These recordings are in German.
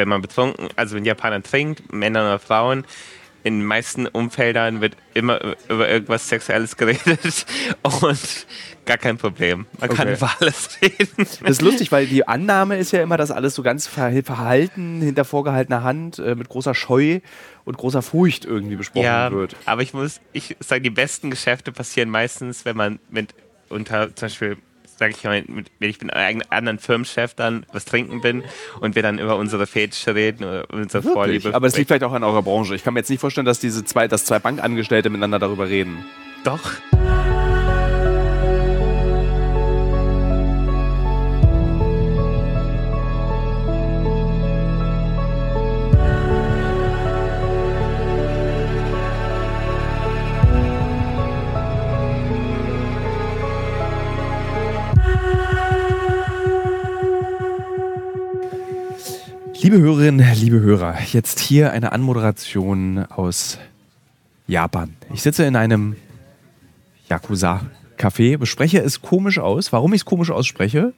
wenn man betrunken, also wenn Japaner trinkt, Männer oder Frauen, in den meisten Umfeldern wird immer über irgendwas Sexuelles geredet und gar kein Problem. Man kann Okay. über alles reden. Das ist lustig, weil die Annahme ist ja immer, dass alles so ganz ver- verhalten, hinter vorgehaltener Hand, äh, mit großer Scheu und großer Furcht irgendwie besprochen Ja, wird. aber ich muss, ich sage, die besten Geschäfte passieren meistens, wenn man mit unter, zum Beispiel, sage ich mal, mit, wenn ich mit einem anderen Firmenchef dann was trinken bin und wir dann über unsere Fetische reden oder unsere Wirklich? Vorliebe. Aber es liegt vielleicht auch an eurer Branche. Ich kann mir jetzt nicht vorstellen, dass diese zwei, dass zwei Bankangestellte miteinander darüber reden. Doch. Liebe Hörerinnen, liebe Hörer, jetzt hier eine Anmoderation aus Japan. Ich sitze in einem Yakuza-Café, bespreche es komisch aus. Warum ich es komisch ausspreche,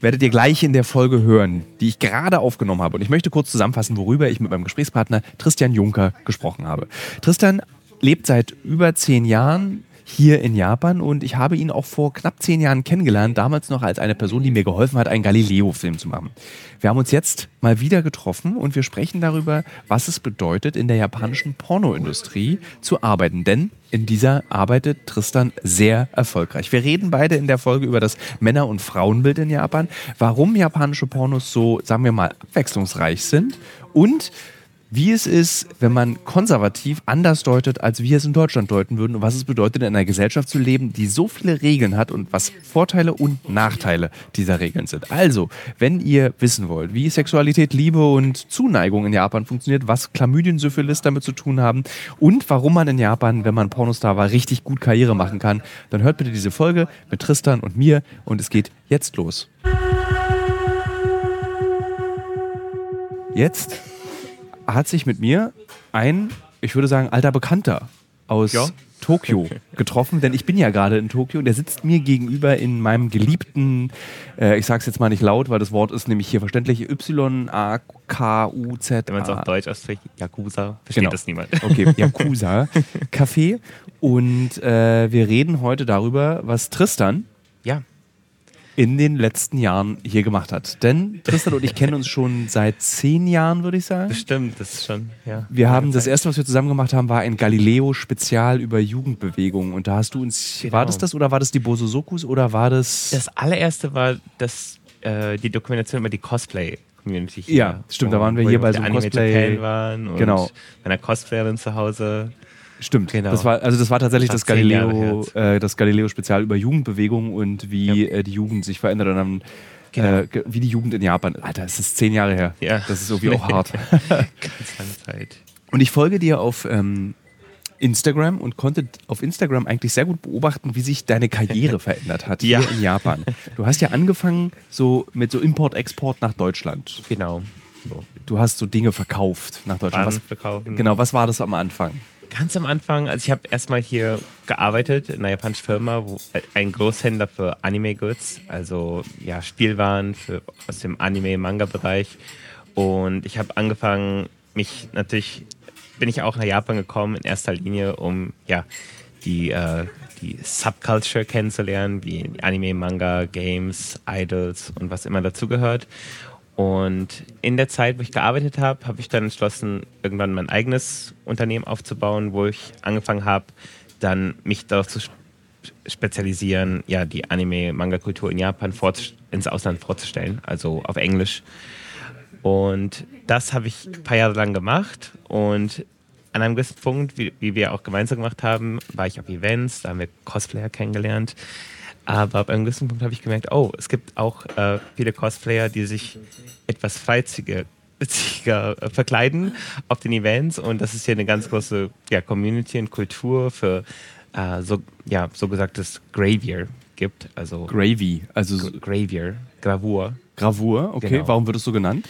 werdet ihr gleich in der Folge hören, die ich gerade aufgenommen habe. Und ich möchte kurz zusammenfassen, worüber ich mit meinem Gesprächspartner Tristan Juncker gesprochen habe. Tristan lebt seit über zehn Jahren hier in Japan und ich habe ihn auch vor knapp zehn Jahren kennengelernt, damals noch als eine Person, die mir geholfen hat, einen Galileo-Film zu machen. Wir haben uns jetzt mal wieder getroffen und wir sprechen darüber, was es bedeutet, in der japanischen Pornoindustrie zu arbeiten. Denn in dieser arbeitet Tristan sehr erfolgreich. Wir reden beide in der Folge über das Männer- und Frauenbild in Japan, warum japanische Pornos so, sagen wir mal, abwechslungsreich sind und wie es ist, wenn man konservativ anders deutet, als wir es in Deutschland deuten würden und was es bedeutet, in einer Gesellschaft zu leben, die so viele Regeln hat und was Vorteile und Nachteile dieser Regeln sind. Also, wenn ihr wissen wollt, wie Sexualität, Liebe und Zuneigung in Japan funktioniert, was Chlamydien, Syphilis damit zu tun haben und warum man in Japan, wenn man Pornostar war, richtig gut Karriere machen kann, dann hört bitte diese Folge mit Tristan und mir und es geht jetzt los. Jetzt hat sich mit mir ein, ich würde sagen, alter Bekannter aus Ja. Tokio getroffen, denn ich bin ja gerade in Tokio und der sitzt mir gegenüber in meinem geliebten, äh, ich sag's jetzt mal nicht laut, weil das Wort ist nämlich hier verständlich, Y-A-K-U-Z. Wenn man es auf Deutsch ausspricht, Yakuza, versteht Genau. das niemand. Okay, Yakuza Café. Und äh, wir reden heute darüber, was Tristan Ja, in den letzten Jahren hier gemacht hat. Denn Tristan und ich kennen uns schon seit zehn Jahren, würde ich sagen. bestimmt, das ist schon, ja. Wir haben das erste, was wir zusammen gemacht haben, war ein Galileo-Spezial über Jugendbewegung. Und da hast du uns, Genau. war das das oder war das die Bososokus oder war das? Das allererste war das, äh, die Dokumentation über die Cosplay-Community hier. Ja, stimmt, da waren wir hier bei so einem Cosplay- Japan waren und Genau. bei einer Cosplayerin zu Hause. Stimmt, Genau. das war, also das war tatsächlich das, Galileo, äh, das Galileo-Spezial über Jugendbewegung und wie äh, die Jugend sich verändert und dann, Genau. äh, wie die Jugend in Japan. Alter, es ist zehn Jahre her. Ja. Das ist irgendwie auch hart. Ganz lange Zeit. Und ich folge dir auf ähm, Instagram und konnte auf Instagram eigentlich sehr gut beobachten, wie sich deine Karriere verändert hat Ja. hier in Japan. Du hast ja angefangen so mit so Import-Export nach Deutschland. Genau. So. Du hast so Dinge verkauft nach Deutschland. Waren Was, verkaufen. genau, was war das am Anfang? Ganz am Anfang, also ich habe erstmal hier gearbeitet in einer japanischen Firma, wo ein Großhändler für Anime-Goods, also ja, Spielwaren für, aus dem Anime-Manga-Bereich. Und ich habe angefangen, mich natürlich, bin ich auch nach Japan gekommen, in erster Linie, um ja, die, äh, die Subculture kennenzulernen, wie Anime, Manga, Games, Idols und was immer dazugehört. Und in der Zeit, wo ich gearbeitet habe, habe ich dann entschlossen, irgendwann mein eigenes Unternehmen aufzubauen, wo ich angefangen habe, dann mich darauf zu sp- spezialisieren, ja, die Anime-Manga-Kultur in Japan ins Ausland vorzustellen, also auf Englisch. Und das habe ich ein paar Jahre lang gemacht und an einem gewissen Punkt, wie, wie wir auch gemeinsam gemacht haben, war ich auf Events, da haben wir Cosplayer kennengelernt. Aber ab einem gewissen Punkt habe ich gemerkt, oh, es gibt auch äh, viele Cosplayer, die sich etwas witziger, äh, verkleiden auf den Events. Und das ist hier eine ganz große ja, Community und Kultur für äh, so, ja, so gesagtes Gravier gibt. Also Gravy, also Gravier, Gravur. Gravur, okay. Genau. Warum wird es so genannt?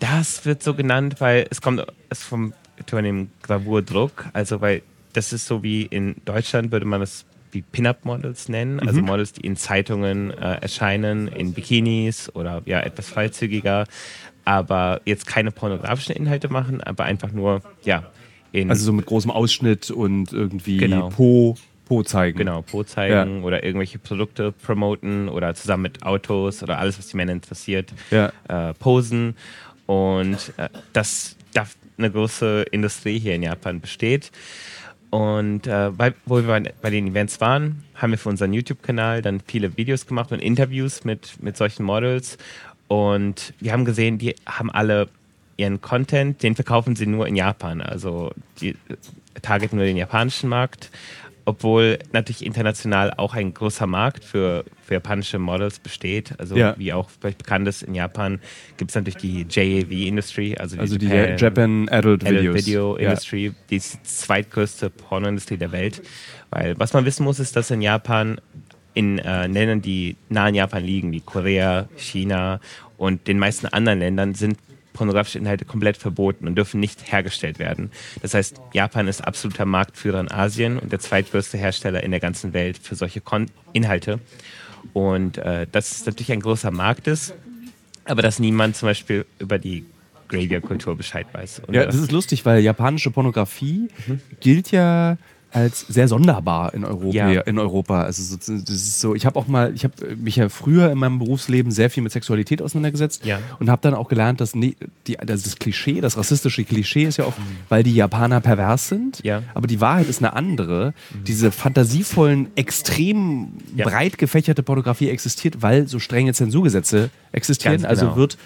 Das wird so genannt, weil es kommt es vom von dem Gravurdruck. Also weil das ist so wie in Deutschland würde man das wie Pin-Up-Models nennen, also Models, die in Zeitungen äh, erscheinen, in Bikinis oder ja etwas freizügiger, aber jetzt keine pornografischen Inhalte machen, aber einfach nur ja in Also so mit großem Ausschnitt und irgendwie Genau. Po, Po zeigen. Genau, Po zeigen oder irgendwelche Produkte promoten oder zusammen mit Autos oder alles, was die Männer interessiert, Ja. äh, posen. Und äh, das da eine große Industrie hier in Japan besteht. Und äh, bei, wo wir bei, den Events waren, haben wir für unseren YouTube-Kanal dann viele Videos gemacht und Interviews mit, mit solchen Models. Und wir haben gesehen, die haben alle ihren Content, den verkaufen sie nur in Japan. Also die targeten nur den japanischen Markt, obwohl natürlich international auch ein großer Markt für, für japanische Models besteht. Also Ja. wie auch vielleicht bekannt ist, in Japan gibt es natürlich die JAV-Industrie, also die, Also die Japan, Adult, Adult. Video Ja. Industry, die ist die zweitgrößte Pornoindustrie der Welt. Weil was man wissen muss, ist, dass in Japan, in äh, Ländern, die nah in Japan liegen, wie Korea, China und den meisten anderen Ländern, sind pornografische Inhalte komplett verboten und dürfen nicht hergestellt werden. Das heißt, Japan ist absoluter Marktführer in Asien und der zweitgrößte Hersteller in der ganzen Welt für solche Kon Inhalte. Und äh, dass es natürlich ein großer Markt ist, aber dass niemand zum Beispiel über die Graveyard-Kultur Bescheid weiß. Und Ja, das ist lustig, weil japanische Pornografie gilt ja als sehr sonderbar in Europa. Ja. In Europa. Also so, das ist so, ich habe auch mal, ich habe mich ja früher in meinem Berufsleben sehr viel mit Sexualität auseinandergesetzt Ja. und habe dann auch gelernt, dass nie, die, das, das Klischee, das rassistische Klischee ist ja oft, weil die Japaner pervers sind. Ja. Aber die Wahrheit ist eine andere. Diese fantasievollen, extrem breit gefächerte Pornografie existiert, weil so strenge Zensurgesetze existieren. Also genau. wird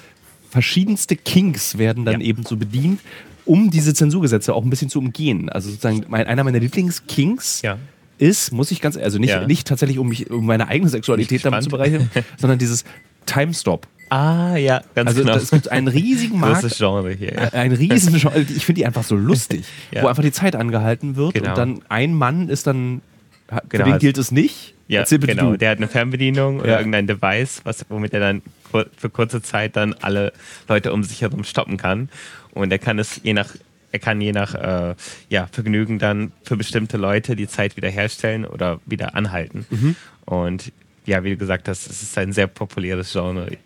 verschiedenste Kinks werden dann Ja. eben so bedient, um diese Zensurgesetze auch ein bisschen zu umgehen. Also sozusagen mein, einer meiner Lieblingskinks Ja. ist, muss ich ganz, also nicht, Ja. nicht tatsächlich, um mich um meine eigene Sexualität damit zu bereichern, sondern dieses Timestop. Ah, ja, ganz Also genau. es gibt einen riesigen Markt, Großes Genre hier. Ja. ein riesen Genre, ich finde die einfach so lustig, Ja. wo einfach die Zeit angehalten wird Genau. und dann ein Mann ist dann, für Genau, den also- gilt es nicht. Ja, Erzähl bitte genau. du. Der hat eine Fernbedienung oder Ja. irgendein Device, was, womit er dann für kurze Zeit dann alle Leute um sich herum stoppen kann. Und er kann es je nach, er kann je nach äh, ja, Vergnügen dann für bestimmte Leute die Zeit wieder herstellen oder wieder anhalten. Mhm. Und ja, wie du gesagt hast, es ist ein sehr populäres Genre.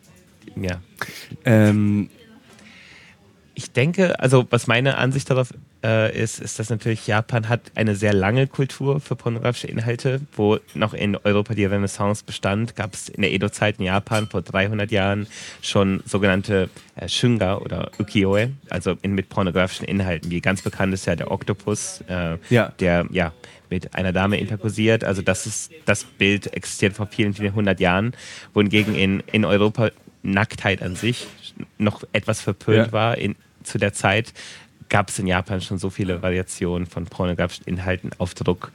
Ja. Ähm, Ich denke, also was meine Ansicht darauf äh, ist, ist, dass natürlich Japan hat eine sehr lange Kultur für pornografische Inhalte, wo noch in Europa die Renaissance bestand, gab es in der Edo-Zeit in Japan vor 300 Jahren schon sogenannte äh, Shunga oder Ukiyo-e, also in, mit pornografischen Inhalten. Wie ganz bekannt ist ja der Oktopus, äh, Ja. der ja mit einer Dame interkursiert. Also das ist das Bild existiert vor vielen, vielen hundert Jahren, wohingegen in, in Europa Nacktheit an sich noch etwas verpönt Ja. war in, zu der Zeit, gab es in Japan schon so viele Variationen von pornografischen Inhalten auf Druck.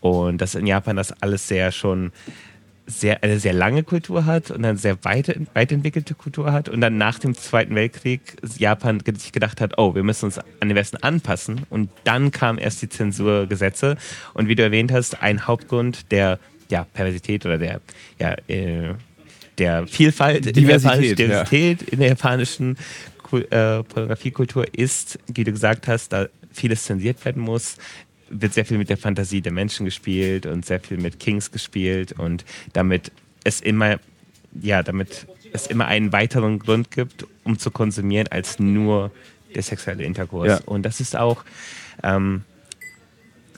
Und dass in Japan das alles sehr schon sehr, eine sehr lange Kultur hat und eine sehr weit, weit entwickelte Kultur hat und dann nach dem Zweiten Weltkrieg Japan sich gedacht hat, oh, wir müssen uns an den Westen anpassen und dann kamen erst die Zensurgesetze und wie du erwähnt hast, ein Hauptgrund der ja, Perversität oder der ja, äh, der Vielfalt Diversität, in der japanischen, ja. Diversität in der japanischen äh, Pornografiekultur ist, wie du gesagt hast, da vieles zensiert werden muss, wird sehr viel mit der Fantasie der Menschen gespielt und sehr viel mit Kings gespielt und damit es immer, ja, damit es immer einen weiteren Grund gibt, um zu konsumieren, als nur der sexuelle Interkurs. Ja. Und das ist auch, ähm,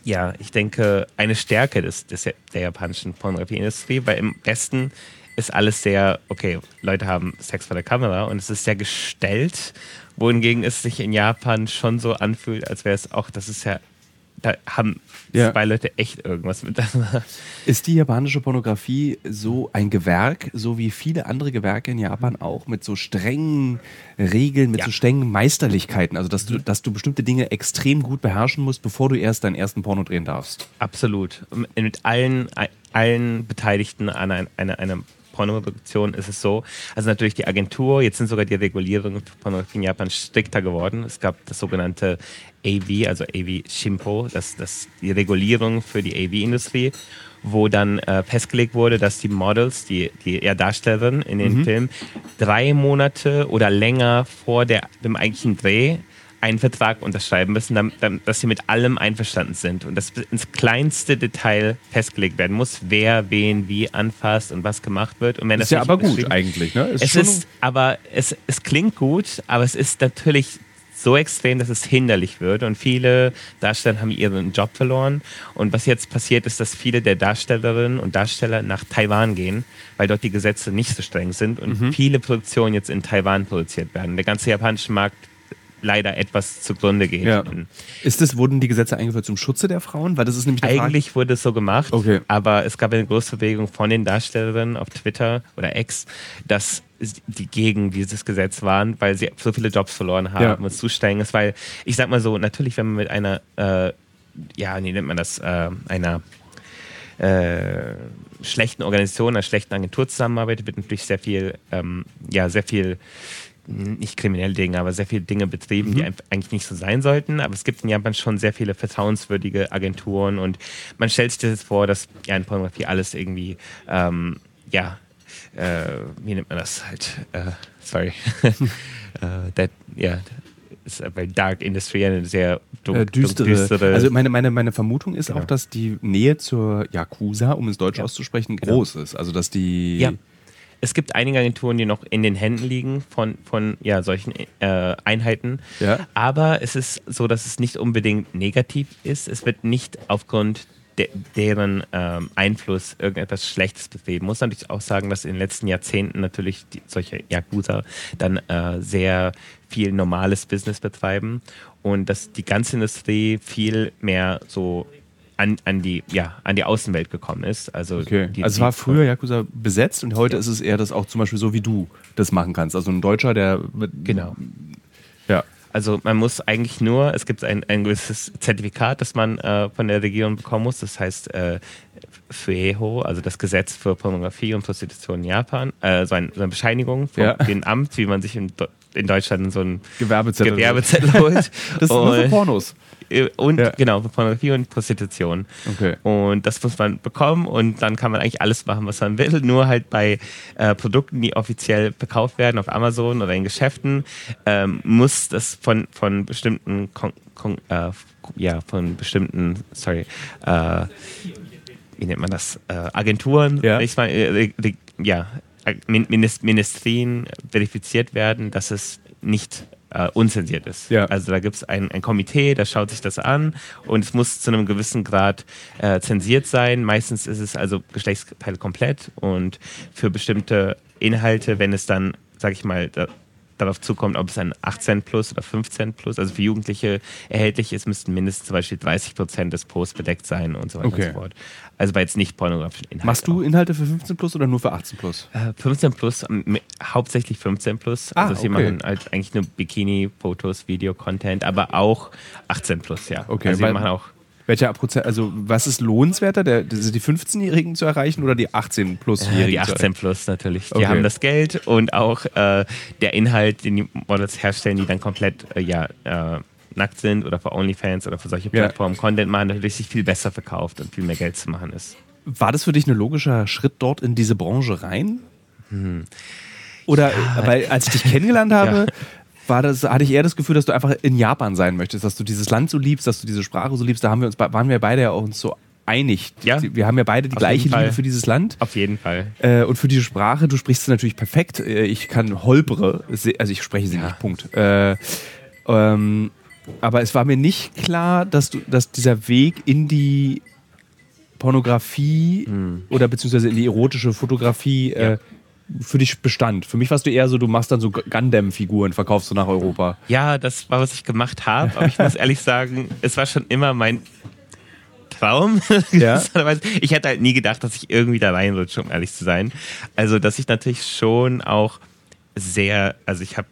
ja, ich denke, eine Stärke des, des, der japanischen Pornografieindustrie, weil im Westen ist alles sehr, okay, Leute haben Sex vor der Kamera und es ist sehr gestellt, wohingegen es sich in Japan schon so anfühlt, als wäre es auch, das ist ja, da haben Ja. zwei Leute echt irgendwas miteinander. Ist die japanische Pornografie so ein Gewerk, so wie viele andere Gewerke in Japan auch, mit so strengen Regeln, mit Ja. so strengen Meisterlichkeiten? Also, dass du, dass du bestimmte Dinge extrem gut beherrschen musst, bevor du erst deinen ersten Porno drehen darfst. Absolut. Mit allen, allen Beteiligten an ein, einer, einer Pornoproduktion ist es so. Also natürlich die Agentur, jetzt sind sogar die Regulierungen für Pornografie in Japan strikter geworden. Es gab das sogenannte AV, also AV Shimpo, das, das die Regulierung für die AV-Industrie, wo dann äh, festgelegt wurde, dass die Models, die, die ja, Darstellerinnen in den Filmen, drei Monate oder länger vor der, dem eigentlichen Dreh einen Vertrag unterschreiben müssen, dass sie mit allem einverstanden sind und dass ins kleinste Detail festgelegt werden muss, wer wen wie anfasst und was gemacht wird. Und wenn ist ja aber gut eigentlich, ne? Ist es ist, aber es, es klingt gut, aber es ist natürlich so extrem, dass es hinderlich wird und viele Darsteller haben ihren Job verloren. Und was jetzt passiert ist, dass viele der Darstellerinnen und Darsteller nach Taiwan gehen, weil dort die Gesetze nicht so streng sind und mhm. viele Produktionen jetzt in Taiwan produziert werden. Der ganze japanische Markt leider etwas zugrunde geht. Ja. Ist das, wurden die Gesetze eingeführt zum Schutze der Frauen? Weil das ist nämlich Eigentlich Frage. wurde es so gemacht, okay. aber es gab eine große Bewegung von den Darstellerinnen auf Twitter oder X, dass die gegen dieses Gesetz waren, weil sie so viele Jobs verloren haben ja. und es zu streng ist. Weil ich sag mal so, natürlich, wenn man mit einer, äh, ja, wie nennt man das, äh, einer äh, schlechten Organisation, einer schlechten Agentur zusammenarbeitet, wird natürlich sehr viel, ähm, ja, sehr viel nicht kriminelle Dinge, aber sehr viele Dinge betrieben, mhm. die eigentlich nicht so sein sollten. Aber es gibt in Japan schon sehr viele vertrauenswürdige Agenturen und man stellt sich das jetzt vor, dass ja in Pornografie alles irgendwie, ähm, ja, äh, wie nennt man das halt? Äh, sorry. äh, that, ja, ist weil Dark Industry eine sehr äh, düstere. düstere. Also meine, meine, meine Vermutung ist genau. auch, dass die Nähe zur Yakuza, um es deutsch ja. auszusprechen, genau. groß ist. Also dass die ja es gibt einige Agenturen, die noch in den Händen liegen von, von ja, solchen äh, Einheiten. Ja. Aber es ist so, dass es nicht unbedingt negativ ist. Es wird nicht aufgrund de deren ähm, Einfluss irgendetwas Schlechtes betrieben. Muss natürlich auch sagen, dass in den letzten Jahrzehnten natürlich die, solche Yakuza dann äh, sehr viel normales Business betreiben und dass die ganze Industrie viel mehr so an, an, die, ja, an die Außenwelt gekommen ist. Also, okay. die, also es war früher Yakuza besetzt und heute ja. ist es eher das auch zum Beispiel so, wie du das machen kannst. Also ein Deutscher, der. Genau. Ja. Also man muss eigentlich nur, es gibt ein, ein gewisses Zertifikat, das man äh, von der Regierung bekommen muss. Das heißt äh, FUEHO, also das Gesetz für Pornografie und Prostitution in Japan. Äh, so, ein, so, eine Bescheinigung von ja. dem Amt, wie man sich in, in Deutschland so ein Gewerbezettel, Gewerbezettel holt. das ist nur für Pornos. Äh, und ja. genau, Pornografie und Prostitution. Okay. Und das muss man bekommen und dann kann man eigentlich alles machen, was man will. Nur halt bei äh, Produkten, die offiziell verkauft werden auf Amazon oder in Geschäften, ähm, muss das von, von bestimmten Kon Kon äh, ja, von bestimmten, sorry, äh, wie nennt man das, äh, Agenturen, ja, ich mal, äh, ja Ministerien verifiziert werden, dass es nicht äh, unzensiert ist. Ja. Also da gibt es ein, ein Komitee, das schaut sich das an und es muss zu einem gewissen Grad äh, zensiert sein. Meistens ist es also Geschlechtsteil komplett und für bestimmte Inhalte, wenn es dann, sag ich mal, da, darauf zukommt, ob es ein 18 plus oder 15 plus, also für Jugendliche erhältlich ist, müssten mindestens zum Beispiel 30 Prozent des Posts bedeckt sein und so weiter okay. und so fort. Also bei jetzt nicht pornografischen Inhalten. Machst du Inhalte für 15 plus oder nur für 18 plus? Äh, 15 plus, hauptsächlich 15 plus. Ah, also sie okay. machen halt eigentlich nur Bikini-Fotos, Video-Content, aber auch 18 plus, ja. Okay, also wir machen auch welcher Prozent, also was ist lohnenswerter, der, die 15-Jährigen zu erreichen oder die 18 plus jährigen Die 18 plus natürlich. Die okay. haben das Geld und auch äh, der Inhalt, den die Models herstellen, die dann komplett äh, ja, äh, nackt sind oder für OnlyFans oder für solche Plattformen ja. Content machen, natürlich sich viel besser verkauft und viel mehr Geld zu machen ist. War das für dich ein logischer Schritt dort in diese Branche rein? Hm. Oder ja. weil als ich dich kennengelernt habe, ja war das, hatte ich eher das Gefühl, dass du einfach in Japan sein möchtest, dass du dieses Land so liebst, dass du diese Sprache so liebst. Da haben wir uns, waren wir beide ja auch uns so einig. Ja. Wir haben ja beide die Auf gleiche Liebe für dieses Land. Auf jeden Fall. Äh, und für diese Sprache, du sprichst sie natürlich perfekt. Äh, ich kann holpere, also ich spreche sie ja. nicht, Punkt. Äh, ähm, aber es war mir nicht klar, dass, du, dass dieser Weg in die Pornografie mhm. oder beziehungsweise in die erotische Fotografie äh, ja. äh, für dich bestand. Für mich warst du eher so, du machst dann so Gundam-Figuren, verkaufst du nach Europa. Ja, das war, was ich gemacht habe. Aber ich muss ehrlich sagen, es war schon immer mein Traum. Ja. ich hätte halt nie gedacht, dass ich irgendwie da reinrutsche, um ehrlich zu sein. Also, dass ich natürlich schon auch sehr, also ich habe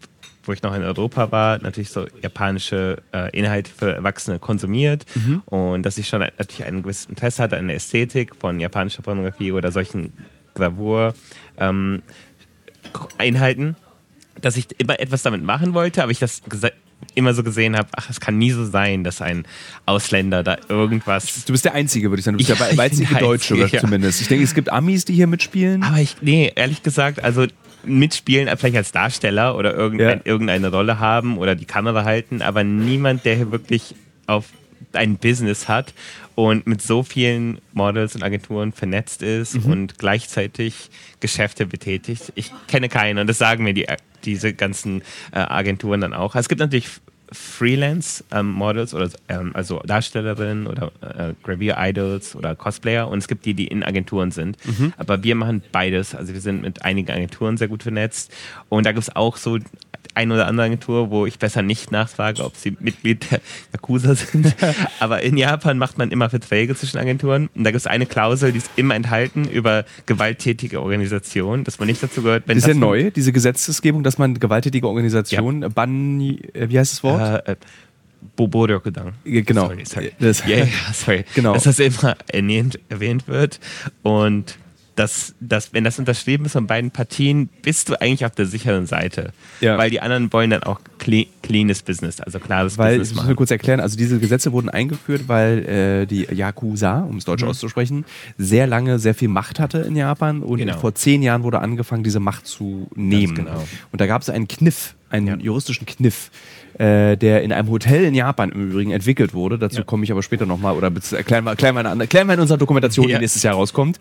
wo ich noch in Europa war, natürlich so japanische äh, Inhalte für Erwachsene konsumiert mhm. und dass ich schon natürlich ein gewisses Interesse hatte an der Ästhetik von japanischer Pornografie oder solchen Gravur ähm, Einheiten, dass ich immer etwas damit machen wollte, aber ich das immer so gesehen habe, ach, es kann nie so sein, dass ein Ausländer da irgendwas. Du bist der Einzige, würde ich sagen. Du bist Ja, der ich einzige Deutsche Einzige, ja. zumindest. Ich denke, es gibt Amis, die hier mitspielen. Aber ich, nee, ehrlich gesagt, also mitspielen, vielleicht als Darsteller oder irgendein, Ja. irgendeine Rolle haben oder die Kamera halten, aber niemand, der hier wirklich auf ein Business hat und mit so vielen Models und Agenturen vernetzt ist Mhm. und gleichzeitig Geschäfte betätigt. Ich kenne keinen und das sagen mir die, diese ganzen äh, Agenturen dann auch. Es gibt natürlich Freelance-Models oder ähm, also Darstellerinnen oder äh, Gravier-Idols oder Cosplayer und es gibt die, die in Agenturen sind. Aber wir machen beides. Also wir sind mit einigen Agenturen sehr gut vernetzt und da gibt es auch so ein oder andere Agentur, wo ich besser nicht nachfrage, ob sie Mitglied der Yakuza sind. Aber in Japan macht man immer Verträge zwischen Agenturen und da gibt es eine Klausel, die ist immer enthalten über gewalttätige Organisationen, dass man nicht dazu gehört, wenn Das ist ja neu, diese Gesetzesgebung, dass man gewalttätige Organisationen, Ban, äh, wie heißt das Wort? Äh, äh, Boboryokudan. Genau. Sorry, sorry. Das- ja, ja, sorry. Genau. Dass das immer erwähnt, erwähnt wird. Und dass, dass, wenn das unterschrieben ist von beiden Partien, bist du eigentlich auf der sicheren Seite. Ja. Weil die anderen wollen dann auch clean, cleanes Business, also klares Weil, ich Business muss nur machen. kurz erklären, also diese Gesetze wurden eingeführt, weil äh, die Yakuza, um es deutsch Mhm. auszusprechen, sehr lange sehr viel Macht hatte in Japan und Genau. vor zehn Jahren wurde angefangen, diese Macht zu nehmen. genau. Und da gab es einen Kniff, einen Ja. juristischen Kniff, äh, der in einem Hotel in Japan im Übrigen entwickelt wurde. Dazu Ja. komme ich aber später nochmal oder erklären wir, erklären, wir eine, erklären wir in unserer Dokumentation, Ja. die nächstes Jahr rauskommt,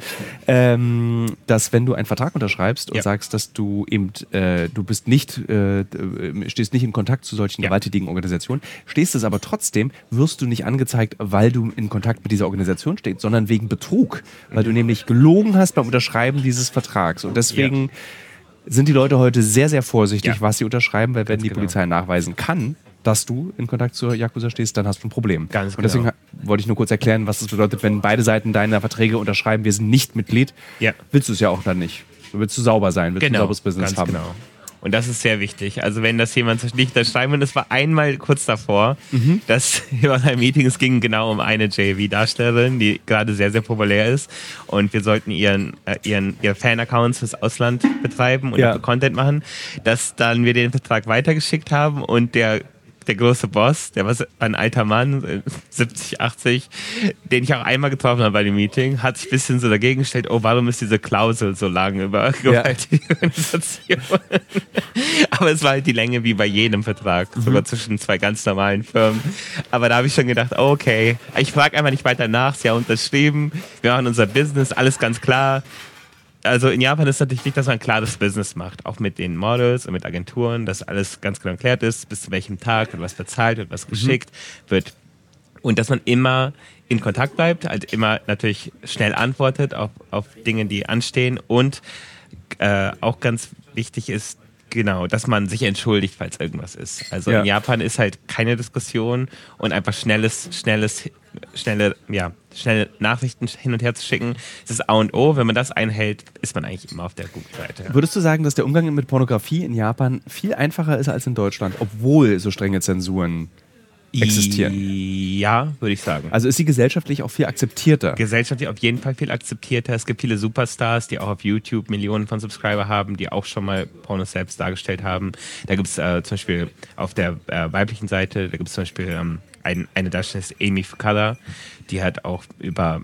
ähm, dass wenn du einen Vertrag unterschreibst und Ja. sagst, dass du eben, äh, du bist nicht, äh, stehst nicht in Kontakt zu solchen gewalttätigen Organisationen, stehst es aber trotzdem, wirst du nicht angezeigt, weil du in Kontakt mit dieser Organisation stehst, sondern wegen Betrug, weil du nämlich gelogen hast beim Unterschreiben dieses Vertrags. Und deswegen sind die Leute heute sehr, sehr vorsichtig, Ja. was sie unterschreiben, weil wenn die genau. Polizei nachweisen kann, dass du in Kontakt zur Yakuza stehst, dann hast du ein Problem. Ganz Und deswegen genau. wollte ich nur kurz erklären, was das bedeutet, wenn beide Seiten deiner Verträge unterschreiben, wir sind nicht Mitglied, Ja. willst du es ja auch dann nicht. Du willst du sauber sein, willst du ein Genau, sauberes Business ganz haben. genau. Und das ist sehr wichtig. Also wenn das jemand nicht unterschreiben will, das war einmal kurz davor, Mhm. dass wir waren in einem Meeting, es ging genau um eine JV-Darstellerin, die gerade sehr, sehr populär ist. Und wir sollten ihren, äh, ihren, ihre Fan-Accounts fürs Ausland betreiben und Ja. Content machen, dass dann wir den Vertrag weitergeschickt haben und der der große Boss, der war ein alter Mann, äh, 70, 80, den ich auch einmal getroffen habe bei dem Meeting, hat sich ein bisschen so dagegen gestellt, oh, warum ist diese Klausel so lang über gewalttätige Organisationen? Aber es war halt die Länge wie bei jedem Vertrag, sogar zwischen zwei ganz normalen Firmen. Aber da habe ich schon gedacht, oh, okay, ich frage einfach nicht weiter nach, sie haben unterschrieben, wir machen unser Business, alles ganz klar. Also in Japan ist natürlich wichtig, dass man ein klares Business macht, auch mit den Models und mit Agenturen, dass alles ganz genau erklärt ist, bis zu welchem Tag wird was bezahlt, wird was geschickt, wird und dass man immer in Kontakt bleibt, halt immer natürlich schnell antwortet auf, auf Dinge, die anstehen und äh, auch ganz wichtig ist, genau, dass man sich entschuldigt, falls irgendwas ist. Also Ja. in Japan ist halt keine Diskussion und einfach schnelles, schnelles, schnelle, ja, schnelle Nachrichten hin und her zu schicken, das ist A und O. Wenn man das einhält, ist man eigentlich immer auf der guten Seite. Würdest du sagen, dass der Umgang mit Pornografie in Japan viel einfacher ist als in Deutschland, obwohl so strenge Zensuren existieren? Ja, würde ich sagen. Also ist sie gesellschaftlich auch viel akzeptierter? gesellschaftlich auf jeden Fall viel akzeptierter. Es gibt viele Superstars, die auch auf YouTube Millionen von Subscriber haben, die auch schon mal Pornos selbst dargestellt haben. Da gibt es äh, zum Beispiel auf der äh, weiblichen Seite, da gibt es zum Beispiel ähm, ein, eine ist Amy Fukada, die hat auch über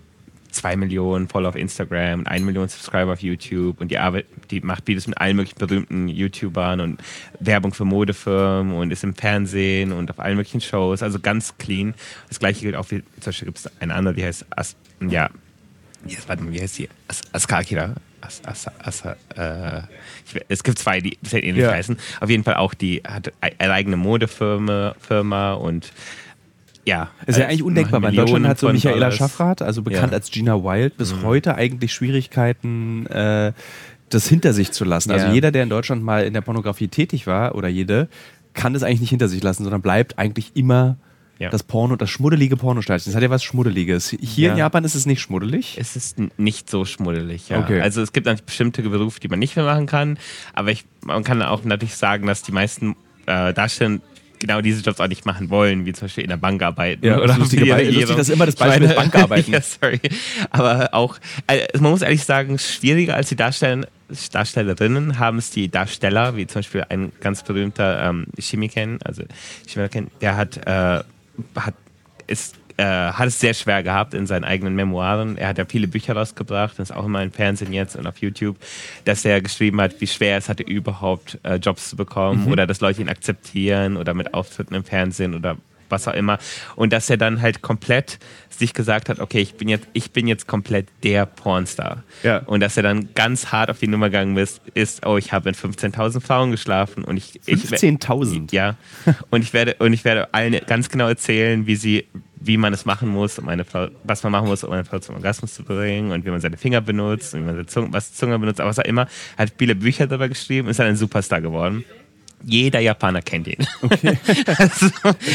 zwei Millionen Follower auf Instagram und eine Million Subscriber auf YouTube und die arbeitet, die macht Videos mit allen möglichen berühmten YouTubern und Werbung für Modefirmen und ist im Fernsehen und auf allen möglichen Shows, also ganz clean. Das gleiche gilt auch für, zum Beispiel gibt es eine andere, die heißt As, ja, jetzt, warte mal, wie heißt die? As, Askakira. As, As, As, äh, ich, es gibt zwei, die sehr ähnlich Ja. heißen. Auf jeden Fall auch, die hat e- eine eigene Modefirma Firma und ja. Ist ja eigentlich undenkbar, weil Millionen Deutschland hat so Michaela. Schaffrath, also bekannt Ja. als Gina Wild, bis heute eigentlich Schwierigkeiten, äh, das hinter sich zu lassen. Also Ja. jeder, der in Deutschland mal in der Pornografie tätig war oder jede, kann das eigentlich nicht hinter sich lassen, sondern bleibt eigentlich immer Ja. das Porno, das schmuddelige Pornosternchen. Das hat ja was Schmuddeliges. Hier in Ja. Japan ist es nicht schmuddelig. Es ist nicht so schmuddelig, ja. Okay. Also es gibt natürlich bestimmte Berufe, die man nicht mehr machen kann, aber ich, man kann auch natürlich sagen, dass die meisten äh, Darsteller genau diese Jobs auch nicht machen wollen, wie zum Beispiel in der Bank arbeiten. Ja, das lustige Be- lustig, dass immer das Beispiel ist Bankarbeiten. ja, sorry. Aber auch, äh, man muss ehrlich sagen, schwieriger als die Darsteller Darstellerinnen haben es die Darsteller, wie zum Beispiel ein ganz berühmter ähm, Chemiken, also Chemiken, der hat, äh, hat ist äh, hat es sehr schwer gehabt in seinen eigenen Memoiren. Er hat ja viele Bücher rausgebracht, das ist auch immer im Fernsehen jetzt und auf YouTube, dass er geschrieben hat, wie schwer es hatte, überhaupt äh, Jobs zu bekommen mhm. oder dass Leute ihn akzeptieren oder mit Auftritten im Fernsehen oder was auch immer. Und dass er dann halt komplett sich gesagt hat, okay, ich bin jetzt, ich bin jetzt komplett der Pornstar. Ja. Und dass er dann ganz hart auf die Nummer gegangen ist, ist oh, ich habe mit 15.000 Frauen geschlafen und ich... 15.000? Ja. und ich werde, und ich werde allen ganz genau erzählen, wie sie wie man es machen muss, um eine Frau, was man machen muss, um eine Frau zum Orgasmus zu bringen und wie man seine Finger benutzt und wie man seine Zunge, was Zunge benutzt, aber was auch immer. Er hat viele Bücher darüber geschrieben, ist dann ein Superstar geworden jeder Japaner kennt ihn. Okay. also,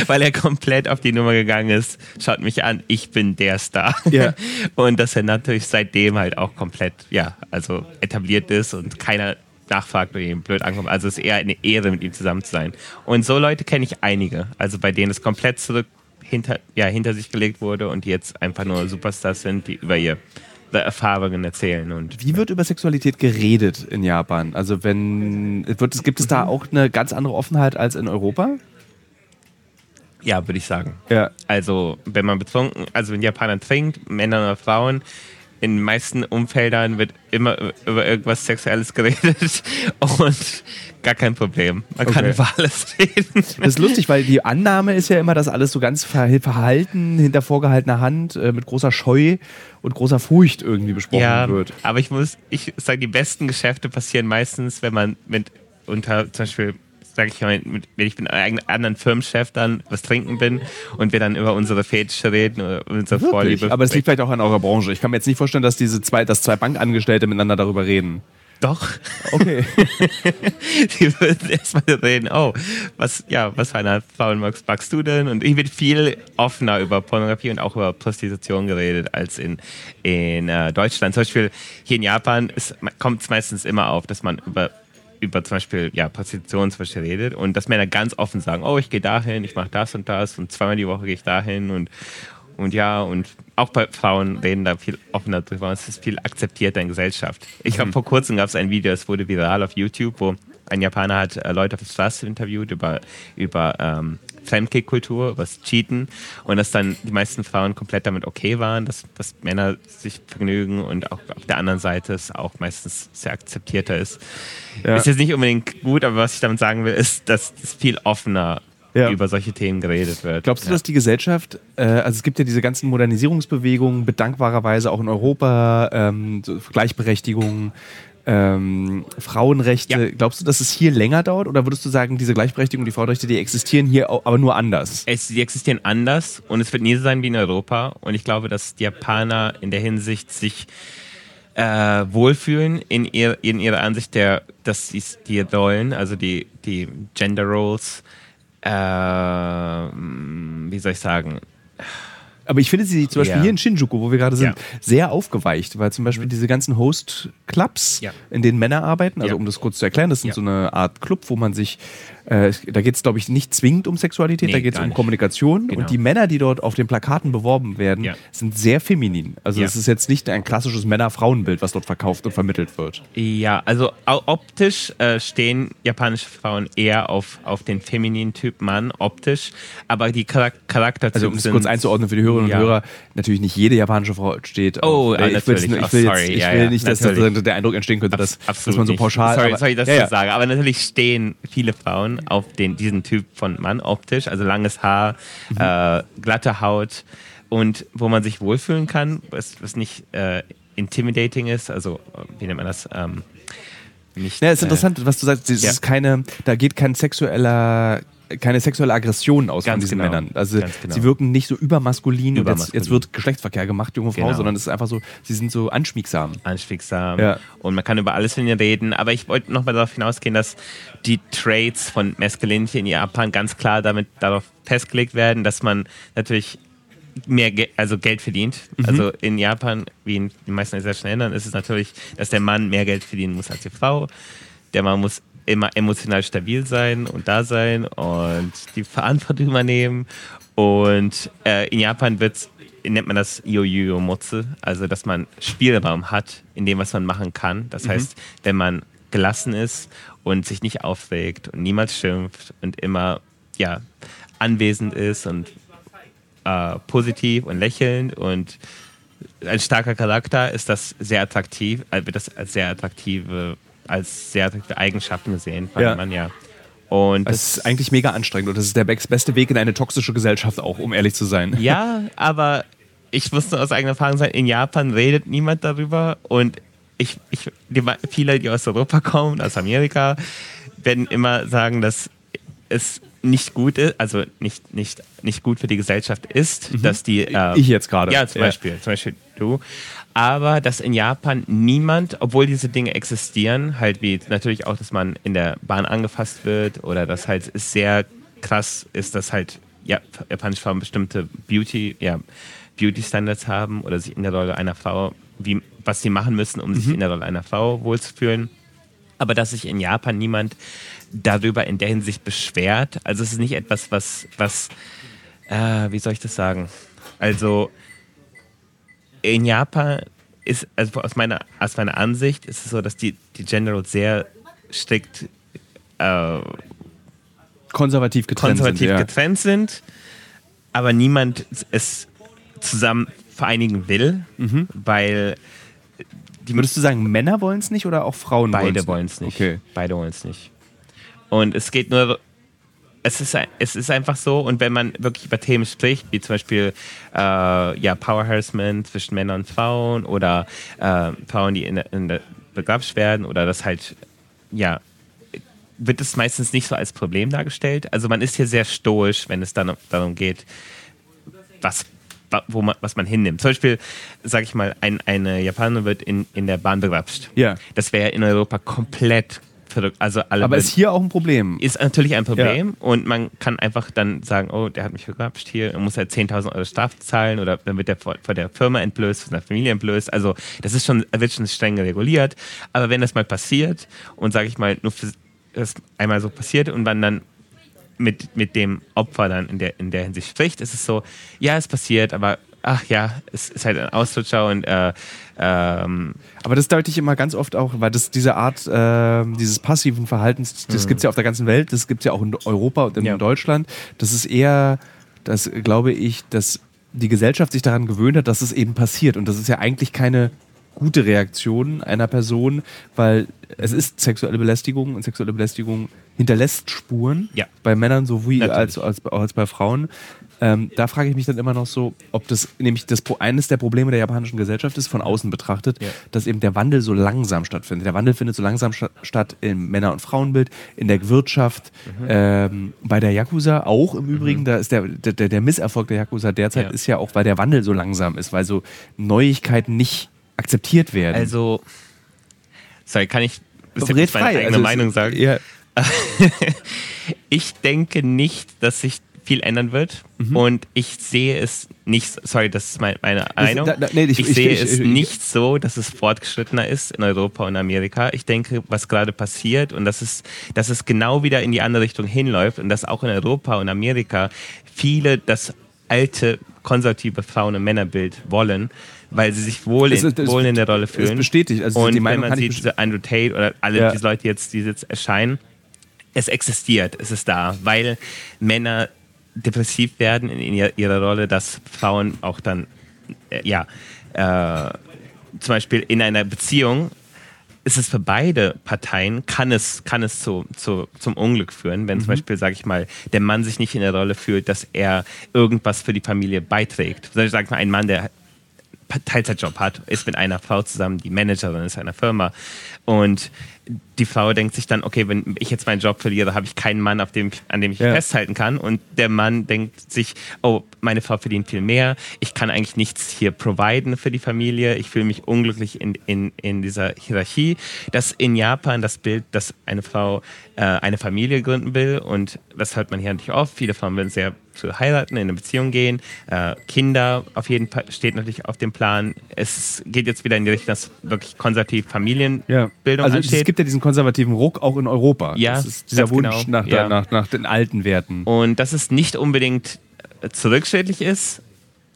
weil er komplett auf die Nummer gegangen ist. Schaut mich an, ich bin der Star. Ja. Und dass er natürlich seitdem halt auch komplett, ja, also etabliert ist und keiner nachfragt oder ihm blöd ankommt. Also es ist eher eine Ehre, mit ihm zusammen zu sein. Und so Leute kenne ich einige. Also bei denen es komplett zurück hinter, ja, hinter sich gelegt wurde und die jetzt einfach nur Superstars sind, die über ihr Erfahrungen erzählen. Und, Wie wird über Sexualität geredet in Japan? Also wenn wird, gibt es da auch eine ganz andere Offenheit als in Europa? Ja, würde ich sagen. Ja. Also wenn man betrunken, also wenn Japaner trinkt, Männer oder Frauen, in den meisten Umfeldern wird immer über irgendwas Sexuelles geredet und gar kein Problem. Man kann über alles reden. Das ist lustig, weil die Annahme ist ja immer, dass alles so ganz verhalten, hinter vorgehaltener Hand, äh, mit großer Scheu und großer Furcht irgendwie besprochen ja, wird. Aber ich muss, ich sage, die besten Geschäfte passieren meistens, wenn man mit unter zum Beispiel sage ich mal, wenn ich mit einem anderen Firmenchef dann was trinken bin und wir dann über unsere Fetische reden oder unsere Wirklich? Vorliebe. Aber es liegt vielleicht auch an eurer Branche. Ich kann mir jetzt nicht vorstellen, dass diese zwei, dass zwei Bankangestellte miteinander darüber reden. Doch. Okay. die würden erstmal reden, oh, was, ja, was für eine Frauen magst du denn? Und ich wird viel offener über Pornografie und auch über Prostitution geredet als in, in äh, Deutschland. Zum Beispiel hier in Japan kommt es meistens immer auf, dass man über über zum Beispiel ja, Prostitution zum Beispiel redet und dass Männer ganz offen sagen, oh, ich gehe dahin, ich mache das und das und zweimal die Woche gehe ich dahin und, und ja, und auch bei Frauen reden da viel offener drüber und es ist viel akzeptierter in Gesellschaft. Ich glaube, mhm. vor kurzem gab es ein Video, es wurde viral auf YouTube, wo ein Japaner hat äh, Leute auf der Straße interviewt über, über ähm, Fremdkick-Kultur, was Cheaten und dass dann die meisten Frauen komplett damit okay waren, dass, dass Männer sich vergnügen und auch auf der anderen Seite es auch meistens sehr akzeptierter ist. Ja. Ist jetzt nicht unbedingt gut, aber was ich damit sagen will, ist, dass es viel offener ja. über solche Themen geredet wird. Glaubst du, ja. dass die Gesellschaft, äh, also es gibt ja diese ganzen Modernisierungsbewegungen, bedankbarerweise auch in Europa, ähm, so Gleichberechtigung, ähm, Frauenrechte, ja. glaubst du, dass es hier länger dauert oder würdest du sagen, diese Gleichberechtigung, die Frauenrechte, die existieren hier aber nur anders? Es, die existieren anders und es wird nie so sein wie in Europa und ich glaube, dass die Japaner in der Hinsicht sich äh, wohlfühlen in, ihr, in ihrer Ansicht der, dass die, die Rollen, also die, die Gender Roles, äh, wie soll ich sagen, aber ich finde sie zum Beispiel ja. hier in Shinjuku, wo wir gerade sind, ja. sehr aufgeweicht, weil zum Beispiel mhm. diese ganzen Host-Clubs, ja. in denen Männer arbeiten, also um das kurz zu erklären, das sind so eine Art Club, wo man sich äh, da geht es, glaube ich, nicht zwingend um Sexualität, nee, da geht es um nicht. Kommunikation. Genau. Und die Männer, die dort auf den Plakaten beworben werden, sind sehr feminin. Also es ist jetzt nicht ein klassisches Männer-Frauen-Bild, was dort verkauft und vermittelt wird. Ja, also optisch äh, stehen japanische Frauen eher auf, auf den femininen Typ Mann, optisch. Aber die Charak Charakterzüge Also um es kurz einzuordnen für die Hörerinnen ja. und Hörer, natürlich nicht jede japanische Frau steht Oh, auf, äh, ich, will, ich will, oh, sorry. Jetzt, ich will nicht, dass der Eindruck entstehen könnte, dass, dass man so pauschal... Sorry, sorry dass ich das sage. Aber natürlich stehen viele Frauen auf den, diesen Typ von Mann optisch, also langes Haar, mhm. äh, glatte Haut und wo man sich wohlfühlen kann, was, was nicht äh, intimidating ist, also wie nennt man das? Ähm, nicht, ja, ist äh, interessant, was du sagst. Es ja. ist keine, da geht kein sexueller keine sexuelle Aggression aus Ganz von diesen genau. Männern. Also genau. sie wirken nicht so übermaskulin, übermaskulin. jetzt, jetzt, wird Geschlechtsverkehr gemacht, junge Frau, genau. sondern es ist einfach so, sie sind so anschmiegsam. Anschmiegsam. Ja. Und man kann über alles mit ihnen reden. Aber ich wollte nochmal darauf hinausgehen, dass die Traits von Masculinity in Japan ganz klar damit darauf festgelegt werden, dass man natürlich mehr Ge also Geld verdient. Mhm. Also in Japan, wie in den meisten asiatischen Ländern, ist es natürlich, dass der Mann mehr Geld verdienen muss als die Frau. Der Mann muss immer emotional stabil sein und da sein und die Verantwortung übernehmen. Und äh, in Japan wird nennt man das Yo-Yo-Mutze, also dass man Spielraum hat in dem, was man machen kann. Das mhm. heißt, wenn man gelassen ist und sich nicht aufregt und niemals schimpft und immer ja, anwesend ist und äh, positiv und lächelnd und ein starker Charakter, ist das sehr attraktiv, äh, wird das als sehr attraktive, als sehr attraktive Eigenschaften gesehen, ja. man ja. Und das ist eigentlich mega anstrengend und das ist der beste Weg in eine toxische Gesellschaft auch, um ehrlich zu sein. Ja, aber ich wusste aus eigener Erfahrung sein, in Japan redet niemand darüber und ich, ich, die, viele, die aus Europa kommen, aus Amerika, werden immer sagen, dass es nicht gut ist, also nicht, nicht, nicht gut für die Gesellschaft ist, mhm. dass die. Äh, ich jetzt gerade. Ja, zum Beispiel, ja. zum Beispiel du. Aber dass in Japan niemand, obwohl diese Dinge existieren, halt wie natürlich auch, dass man in der Bahn angefasst wird oder dass halt sehr krass ist, dass halt ja, japanische Frauen bestimmte Beauty, ja, Beauty-Standards haben oder sich in der Rolle einer Frau, wie, was sie machen müssen, um mhm. sich in der Rolle einer Frau wohlzufühlen. Aber dass sich in Japan niemand darüber in der Hinsicht beschwert. Also es ist nicht etwas, was, was äh, wie soll ich das sagen? Also in Japan ist, also aus meiner, aus meiner Ansicht ist es so, dass die, die Generals sehr strikt äh, konservativ getrennt konservativ sind. Getrennt sind aber niemand es zusammen vereinigen will, mhm. weil Würdest du sagen, Männer wollen es nicht oder auch Frauen wollen es nicht? Beide wollen es nicht. Okay. Beide wollen es nicht. Und es geht nur, es ist, es ist einfach so, und wenn man wirklich über Themen spricht, wie zum Beispiel äh, ja, Power Harassment zwischen Männern und Frauen oder äh, Frauen, die in, in begrapscht werden oder das halt, ja, wird es meistens nicht so als Problem dargestellt. Also man ist hier sehr stoisch, wenn es dann darum geht, was wo man, was man hinnimmt. Zum Beispiel, sage ich mal, ein, eine Japanerin wird in, in der Bahn begrapscht. Ja. Das wäre in Europa komplett verrückt. Also alle Aber ist hier auch ein Problem? Ist natürlich ein Problem ja. und man kann einfach dann sagen, oh, der hat mich begrapscht hier, er muss halt 10.000 Euro Strafe zahlen oder dann wird er vor, vor, der Firma entblößt, von der Familie entblößt. Also das ist schon, wird schon streng reguliert. Aber wenn das mal passiert und sage ich mal, nur für das einmal so passiert und man dann mit, mit dem Opfer dann in der, in der Hinsicht spricht, ist es so, ja, es passiert, aber ach ja, es ist halt ein Ausrutscher und äh, ähm aber das deute ich immer ganz oft auch, weil das diese Art äh, dieses passiven Verhaltens, das mhm. gibt es ja auf der ganzen Welt, das gibt es ja auch in Europa und in ja. Deutschland. Das ist eher, das glaube ich, dass die Gesellschaft sich daran gewöhnt hat, dass es eben passiert. Und das ist ja eigentlich keine gute Reaktion einer Person, weil es ist sexuelle Belästigung und sexuelle Belästigung hinterlässt Spuren ja. bei Männern sowie als, als, als bei Frauen. Ähm, da frage ich mich dann immer noch so, ob das nämlich das eines der Probleme der japanischen Gesellschaft ist, von außen betrachtet, ja. dass eben der Wandel so langsam stattfindet. Der Wandel findet so langsam sta statt im Männer- und Frauenbild, in der Wirtschaft, mhm. ähm, bei der Yakuza auch im Übrigen. Mhm. Da ist der, der, der Misserfolg der Yakuza derzeit ja. ist ja auch, weil der Wandel so langsam ist, weil so Neuigkeiten nicht akzeptiert werden. Also, sorry, kann ich meine frei. eigene also Meinung sagen? Ja. ich denke nicht, dass sich viel ändern wird. Mhm. Und ich sehe es nicht, sorry, das ist meine, meine Meinung. Da, da, nee, ich, ich, sehe ich, es nicht so, dass es fortgeschrittener ist in Europa und Amerika. Ich denke, was gerade passiert und dass es, dass es genau wieder in die andere Richtung hinläuft und dass auch in Europa und Amerika viele das alte konservative Frauen- und Männerbild wollen weil sie sich wohl, in, das, wohl in der Rolle fühlen. Das bestätigt. Also und wenn man sieht, diese Andrew Tate oder alle ja. diese Leute jetzt, die jetzt erscheinen, es existiert, es ist da, weil Männer depressiv werden in ihrer Rolle, dass Frauen auch dann, äh, ja, äh, zum Beispiel in einer Beziehung ist es für beide Parteien, kann es, kann es zu, zu, zum Unglück führen, wenn mhm. zum Beispiel, sage ich mal, der Mann sich nicht in der Rolle fühlt, dass er irgendwas für die Familie beiträgt. Sag ich mal, ein Mann, der Teilzeitjob hat, ist mit einer Frau zusammen, die Managerin ist einer Firma. Und die Frau denkt sich dann, okay, wenn ich jetzt meinen Job verliere, habe ich keinen Mann, auf dem, an dem ich ja. festhalten kann. Und der Mann denkt sich, oh, meine Frau verdient viel mehr. Ich kann eigentlich nichts hier providen für die Familie. Ich fühle mich unglücklich in, in, in dieser Hierarchie. Das in Japan das Bild, dass eine Frau äh, eine Familie gründen will. Und das hört man hier natürlich oft. Viele Frauen wollen sehr zu heiraten, in eine Beziehung gehen. Äh, Kinder auf jeden Fall steht natürlich auf dem Plan. Es geht jetzt wieder in die Richtung, dass wirklich konservativ Familienbildung ja. also ansteht. Gibt ja diesen konservativen Ruck auch in Europa. Ja, das ist dieser Wunsch genau. nach, ja. nach, nach den alten Werten. Und dass es nicht unbedingt zurückschädlich ist,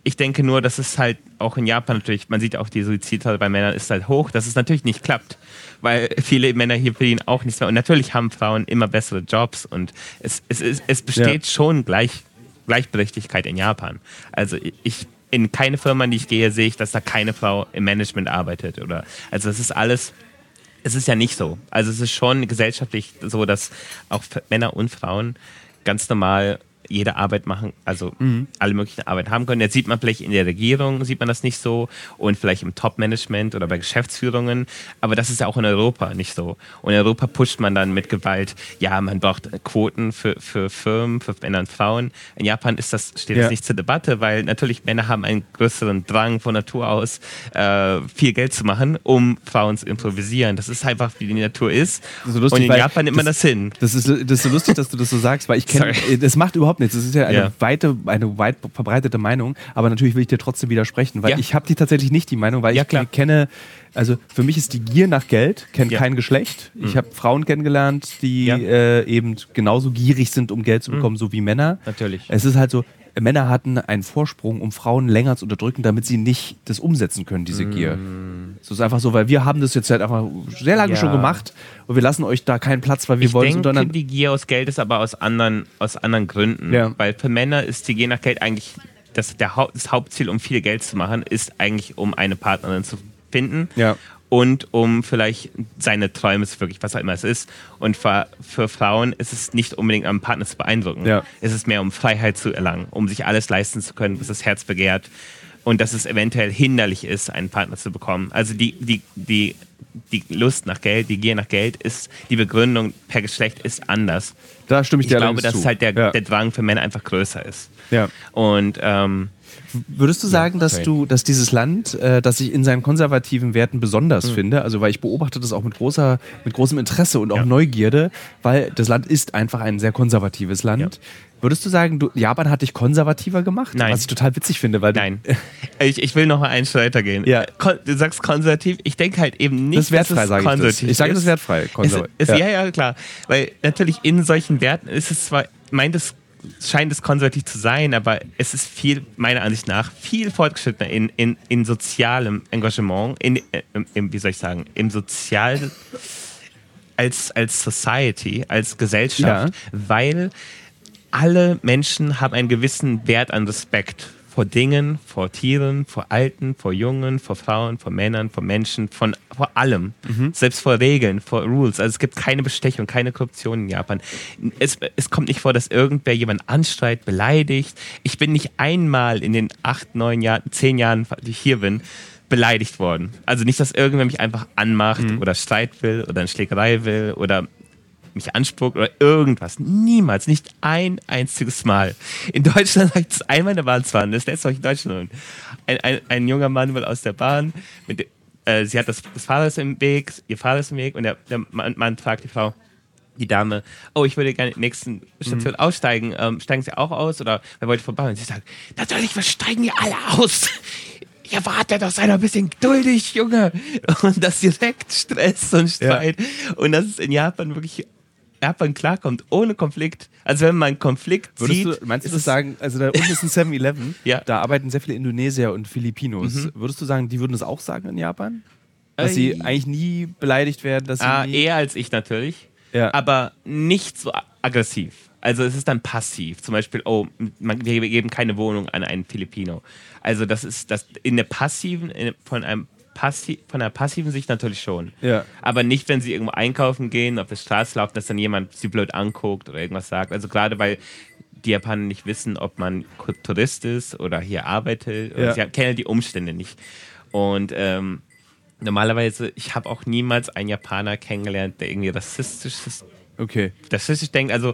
ich denke nur, dass es halt auch in Japan natürlich, man sieht auch die Suizidrate bei Männern ist halt hoch, dass es natürlich nicht klappt, weil viele Männer hier verdienen auch nichts mehr. Und natürlich haben Frauen immer bessere Jobs und es, es, es, es besteht ja. schon Gleich, Gleichberechtigkeit in Japan. Also ich in keine Firma, in die ich gehe, sehe ich, dass da keine Frau im Management arbeitet. Oder also es ist alles es ist ja nicht so. Also es ist schon gesellschaftlich so, dass auch Männer und Frauen ganz normal jede Arbeit machen, also mhm. alle möglichen Arbeit haben können. Jetzt sieht man vielleicht in der Regierung, sieht man das nicht so und vielleicht im Top-Management oder bei Geschäftsführungen, aber das ist ja auch in Europa nicht so. Und in Europa pusht man dann mit Gewalt, ja, man braucht Quoten für, für Firmen, für Männer und Frauen. In Japan ist das, steht ja. das nicht zur Debatte, weil natürlich Männer haben einen größeren Drang von Natur aus, äh, viel Geld zu machen, um Frauen zu improvisieren. Das ist einfach, wie die Natur ist. So lustig, und in Japan nimmt man das hin. Das ist, das ist so lustig, dass du das so sagst, weil ich kenne, das macht überhaupt nichts. Das ist ja eine, ja. Weite, eine weit verbreitete Meinung, aber natürlich will ich dir trotzdem widersprechen, weil ja. ich habe die tatsächlich nicht die Meinung, weil ja, ich klar. kenne, also für mich ist die Gier nach Geld, kennt kein Geschlecht. Mhm. Ich habe Frauen kennengelernt, die äh, eben genauso gierig sind, um Geld zu mhm. bekommen, mhm. so wie Männer. Natürlich. Es ist halt so, Männer hatten einen Vorsprung, um Frauen länger zu unterdrücken, damit sie nicht das umsetzen können, diese mm. Gier. So ist einfach so, weil wir haben das jetzt halt einfach sehr lange ja. schon gemacht und wir lassen euch da keinen Platz, weil wir ich wollen. Denke, die Gier aus Geld ist aber aus anderen, aus anderen Gründen. Ja. Weil für Männer ist die Gier nach Geld eigentlich das, der Haupt, das Hauptziel, um viel Geld zu machen, ist eigentlich, um eine Partnerin zu finden. Ja und um vielleicht seine Träume, wirklich, was auch immer es ist. Und für, für Frauen ist es nicht unbedingt am Partner zu beeindrucken. Ja. Es ist mehr um Freiheit zu erlangen, um sich alles leisten zu können, was das Herz begehrt. Und dass es eventuell hinderlich ist, einen Partner zu bekommen. Also die, die, die, die Lust nach Geld, die Gier nach Geld ist, die Begründung per Geschlecht ist anders. Da stimme ich dir Ich glaube, dass zu. halt der, ja. der Drang für Männer einfach größer ist. Ja. Und ähm, Würdest du sagen, dass okay. du, dass dieses Land, äh, das ich in seinen konservativen Werten besonders mhm. finde, also weil ich beobachte das auch mit großer, mit großem Interesse und auch ja. Neugierde, weil das Land ist einfach ein sehr konservatives Land. Ja. Würdest du sagen, du, Japan hat dich konservativer gemacht? Nein. Was ich total witzig finde, weil Nein. ich, ich will noch mal einen Schritt weiter gehen. Ja. Du sagst konservativ, ich denke halt eben nicht, das ist wertfrei, dass es konservativ ich, ich sage das wertfrei. Konservativ. Ist, ist, ja. ja, ja, klar. Weil natürlich in solchen Werten ist es zwar, meint es scheint es konservativ zu sein, aber es ist viel, meiner Ansicht nach, viel fortgeschrittener in, in, in sozialem Engagement, in, äh, im, wie soll ich sagen, im Sozial als, als Society, als Gesellschaft, ja. weil alle Menschen haben einen gewissen Wert an Respekt vor Dingen, vor Tieren, vor Alten, vor Jungen, vor Frauen, vor Männern, vor Menschen, von, vor allem. Mhm. Selbst vor Regeln, vor Rules. Also es gibt keine Bestechung, keine Korruption in Japan. Es, es kommt nicht vor, dass irgendwer jemand anstreit, beleidigt. Ich bin nicht einmal in den acht, neun Jahren, zehn Jahren, die ich hier bin, beleidigt worden. Also nicht, dass irgendwer mich einfach anmacht mhm. oder Streit will oder eine Schlägerei will oder mich anspuckt oder irgendwas. Niemals, nicht ein einziges Mal. In Deutschland habe ich das einmal in der Bahn fahren, das letzte Mal in Deutschland. Ein, ein, ein junger Mann will aus der Bahn, mit, äh, sie hat das, das Fahrrad im Weg, ihr Fahrrad ist im Weg und der, der Mann, Mann fragt die Frau, die Dame, oh, ich würde gerne in der nächsten Station mhm. aussteigen. Ähm, steigen Sie auch aus oder wer wollte vorbei? Und sie sagt, natürlich, wir steigen hier alle aus. Ja, warte doch, sei doch ein bisschen geduldig, Junge. Und das direkt Stress und Streit. Ja. Und das ist in Japan wirklich Japan klarkommt, ohne Konflikt. Also wenn man einen Konflikt Würdest sieht... Du, meinst du das sagen, also da unten ist ein 7-Eleven, ja. da arbeiten sehr viele Indonesier und Filipinos. Mhm. Würdest du sagen, die würden das auch sagen in Japan? Dass sie äh, eigentlich nie beleidigt werden? Dass ah, eher als ich natürlich. Ja. Aber nicht so aggressiv. Also es ist dann passiv. Zum Beispiel, oh, man, wir geben keine Wohnung an einen Filipino. Also das ist das in der passiven, in, von einem passi von der passiven Sicht natürlich schon. Ja. Aber nicht, wenn sie irgendwo einkaufen gehen, auf der Straße laufen, dass dann jemand sie blöd anguckt oder irgendwas sagt. Also gerade weil die Japaner nicht wissen, ob man Tourist ist oder hier arbeitet. Ja. Sie kennen die Umstände nicht. Und ähm, normalerweise, ich habe auch niemals einen Japaner kennengelernt, der irgendwie rassistisch ist. Okay. Rassistisch denkt. Also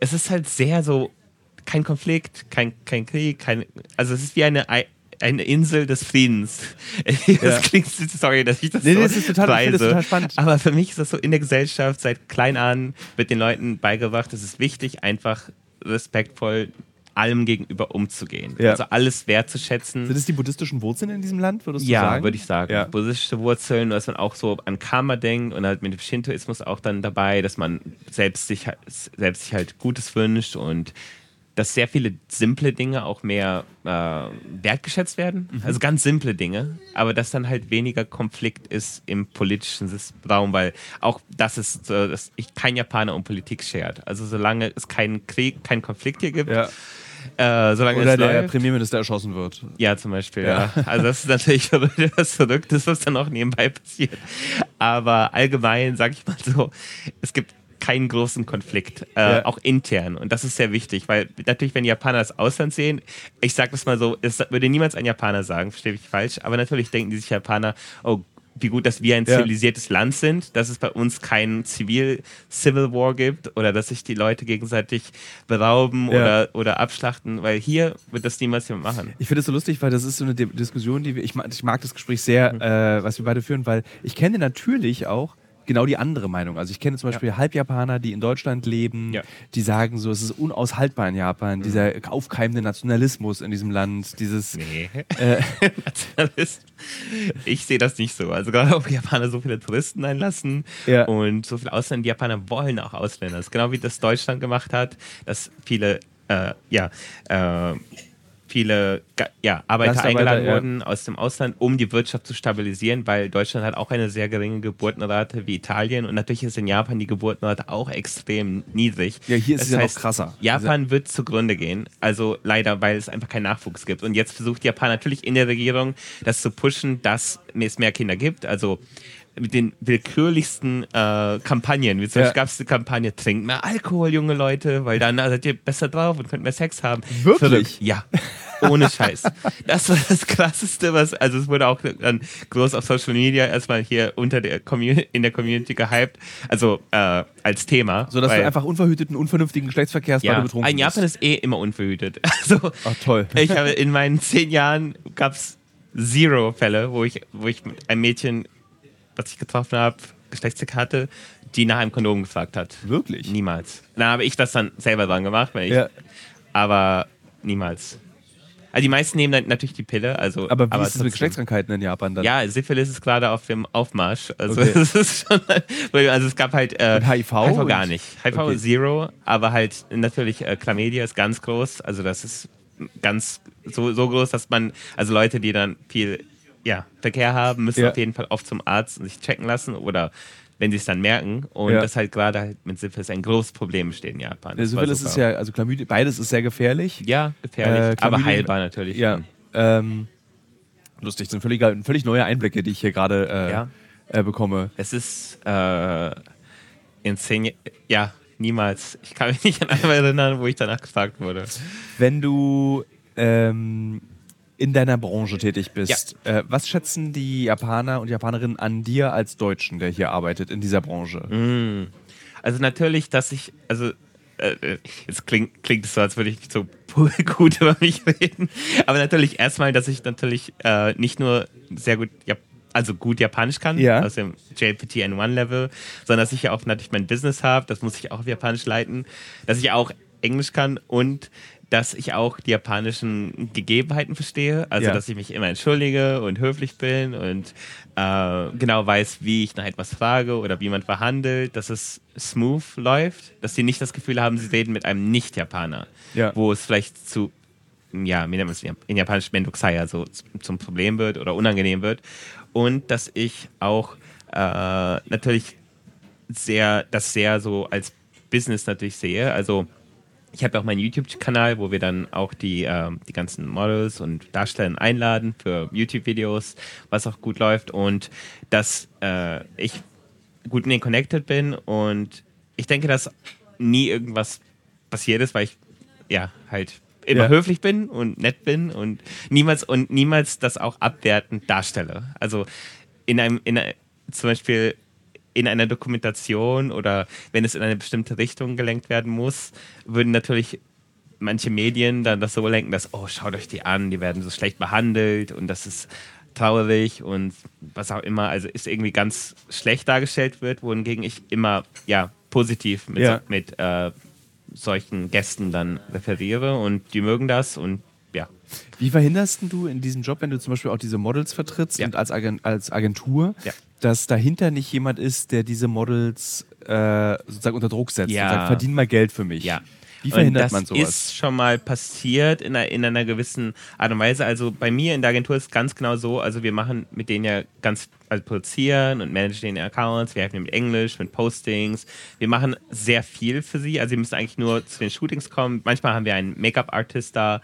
es ist halt sehr so, kein Konflikt, kein, kein Krieg, kein, also es ist wie eine eine Insel des Friedens. Das ja. klingt, sorry, dass ich das nee, so das ist total. Das total spannend. Aber für mich ist das so in der Gesellschaft seit klein an wird den Leuten beigebracht, es ist wichtig, einfach respektvoll allem gegenüber umzugehen. Ja. Also alles wertzuschätzen. Sind es die buddhistischen Wurzeln in diesem Land, würdest du ja, sagen? Ja, würde ich sagen. Ja. Buddhistische Wurzeln, dass man auch so an Karma denkt und halt mit dem Shintoismus auch dann dabei, dass man selbst sich, selbst sich halt Gutes wünscht und dass sehr viele simple Dinge auch mehr äh, wertgeschätzt werden. Mhm. Also ganz simple Dinge, aber dass dann halt weniger Konflikt ist im politischen Raum, weil auch das ist, so, dass ich kein Japaner um Politik schert. Also solange es keinen Krieg, keinen Konflikt hier gibt, Ja. äh, solange Oder der läuft, Premierminister erschossen wird. ja, zum Beispiel, Ja. ja. Also das ist natürlich was Verrücktes, was dann auch nebenbei passiert. Aber allgemein, sag ich mal so, es gibt keinen großen Konflikt, äh, Ja. auch intern. Und das ist sehr wichtig, weil natürlich, wenn Japaner das Ausland sehen, ich sag das mal so, es würde niemals ein Japaner sagen, verstehe ich falsch, aber natürlich denken die sich Japaner, oh, wie gut, dass wir ein Ja. zivilisiertes Land sind, dass es bei uns keinen Zivil-Civil War gibt oder dass sich die Leute gegenseitig berauben Ja. oder, oder abschlachten, weil hier wird das niemals jemand machen. Ich finde es so lustig, weil das ist so eine Di- Diskussion, die wir, ich, mag- ich mag das Gespräch sehr, Mhm. äh, was wir beide führen, weil ich kenne natürlich auch genau die andere Meinung. Also ich kenne zum Beispiel Halbjapaner, die in Deutschland leben, Ja. die sagen so, es ist unaushaltbar in Japan, dieser aufkeimende Nationalismus in diesem Land, dieses Nee. Äh. Nationalist. Ich sehe das nicht so. Also gerade auch Japaner so viele Touristen einlassen Ja. und so viele Ausländer. Die Japaner wollen auch Ausländer. Das ist genau wie das Deutschland gemacht hat, dass viele, äh, ja, äh, viele ja, Arbeiter eingeladen ja. wurden aus dem Ausland, um die Wirtschaft zu stabilisieren, weil Deutschland hat auch eine sehr geringe Geburtenrate wie Italien und natürlich ist in Japan die Geburtenrate auch extrem niedrig. Ja, hier ist Das es ja noch heißt, krasser. Japan wird zugrunde gehen, also leider, weil es einfach keinen Nachwuchs gibt. Und jetzt versucht Japan natürlich in der Regierung das zu pushen, dass es mehr Kinder gibt. Also mit den willkürlichsten äh, Kampagnen. Wie zum Ja. Beispiel gab es die Kampagne, trinkt mehr Alkohol, junge Leute, weil dann seid ihr besser drauf und könnt mehr Sex haben. Wirklich? Verrückt. Ja. Ohne Scheiß. Das war das Krasseste, was, also es wurde auch dann groß auf Social Media erstmal hier unter der Community, in der Community gehypt, also äh, als Thema. so, dass weil- du einfach unverhüteten, unvernünftigen Geschlechtsverkehrs, weil ja, du betrunken ein Japan bist. ist eh immer unverhütet. Also, Ach toll. ich habe in meinen zehn Jahren gab es zero Fälle, wo ich, wo ich mit einem Mädchen, was ich getroffen habe, Geschlechtsverkehr hatte, die nach einem Kondom gefragt hat. Wirklich? Niemals. Dann habe ich das dann selber dran gemacht, weil ich, Ja. aber niemals. Also die meisten nehmen dann natürlich die Pille, also Aber wie ist es mit. Geschlechtskrankheiten in Japan dann? Ja, Syphilis ist gerade auf dem Aufmarsch. Also Okay. es schon, also es gab halt äh, HIV? HIV gar nicht. HIV Okay. Zero, aber halt natürlich äh, Chlamydia ist ganz groß. Also das ist ganz so, so groß, dass man, also Leute, die dann viel ja, Verkehr haben, müssen Ja. auf jeden Fall oft zum Arzt und sich checken lassen oder wenn sie es dann merken. Und Ja. das halt gerade halt mit Syphilis ein großes Problem besteht in Japan. Das Syphilis ist ja, also Chlamydia, beides ist sehr gefährlich. ja gefährlich, Äh, aber Chlamydien- heilbar natürlich. Ja. Ähm, lustig, sind völlig, völlig neue Einblicke, die ich hier gerade äh, Ja. äh, bekomme. Es ist äh, in zehn Jahren, ja, niemals. Ich kann mich nicht an einmal erinnern, wo ich danach gefragt wurde. Wenn du ähm, in deiner Branche tätig bist, äh, was schätzen die Japaner und Japanerinnen an dir als Deutschen, der hier arbeitet in dieser Branche? Mm. Also natürlich, dass ich, also äh, jetzt klingt, klingt es so, als würde ich so gut über mich reden. Aber natürlich erstmal, dass ich natürlich äh, nicht nur sehr gut, Jap also gut Japanisch kann, Ja. aus dem JLPT N1 Level, sondern dass ich ja auch natürlich mein Business habe, das muss ich auch auf Japanisch leiten, dass ich auch Englisch kann und dass ich auch die japanischen Gegebenheiten verstehe, also Ja. dass ich mich immer entschuldige und höflich bin und äh, genau weiß, wie ich nach etwas frage oder wie man verhandelt, dass es smooth läuft, dass sie nicht das Gefühl haben, sie reden mit einem Nicht-Japaner, Ja. wo es vielleicht zu, ja, wie nennt man es in Japanisch Mendokusaya so zum Problem wird oder unangenehm wird und dass ich auch äh, natürlich sehr, das sehr so als Business natürlich sehe, also ich habe auch meinen YouTube-Kanal, wo wir dann auch die, ähm, die ganzen Models und Darsteller einladen für YouTube-Videos, was auch gut läuft und dass äh, ich gut in den Connected bin und ich denke, dass nie irgendwas passiert ist, weil ich ja halt immer Ja. höflich bin und nett bin und niemals und niemals das auch abwertend darstelle. Also in einem, in einer, zum Beispiel in einer Dokumentation oder wenn es in eine bestimmte Richtung gelenkt werden muss, würden natürlich manche Medien dann das so lenken, dass, oh, schaut euch die an, die werden so schlecht behandelt und das ist traurig und was auch immer, also ist irgendwie ganz schlecht dargestellt wird, wohingegen ich immer, ja, positiv mit, Ja. mit äh, solchen Gästen dann referiere und die mögen das und. Wie verhinderst du in diesem Job, wenn du zum Beispiel auch diese Models vertrittst Ja. und als, Agen als Agentur, Ja. dass dahinter nicht jemand ist, der diese Models äh, sozusagen unter Druck setzt Ja. und sagt, verdien mal Geld für mich? Ja. Wie verhindert das man sowas? ist schon mal passiert in einer, in einer gewissen Art und Weise. Also bei mir in der Agentur ist es ganz genau so, also wir machen mit denen ja ganz, also produzieren und managen den Accounts, wir helfen mit Englisch, mit Postings. Wir machen sehr viel für sie. Also sie müssen eigentlich nur zu den Shootings kommen. Manchmal haben wir einen Make-up-Artist da,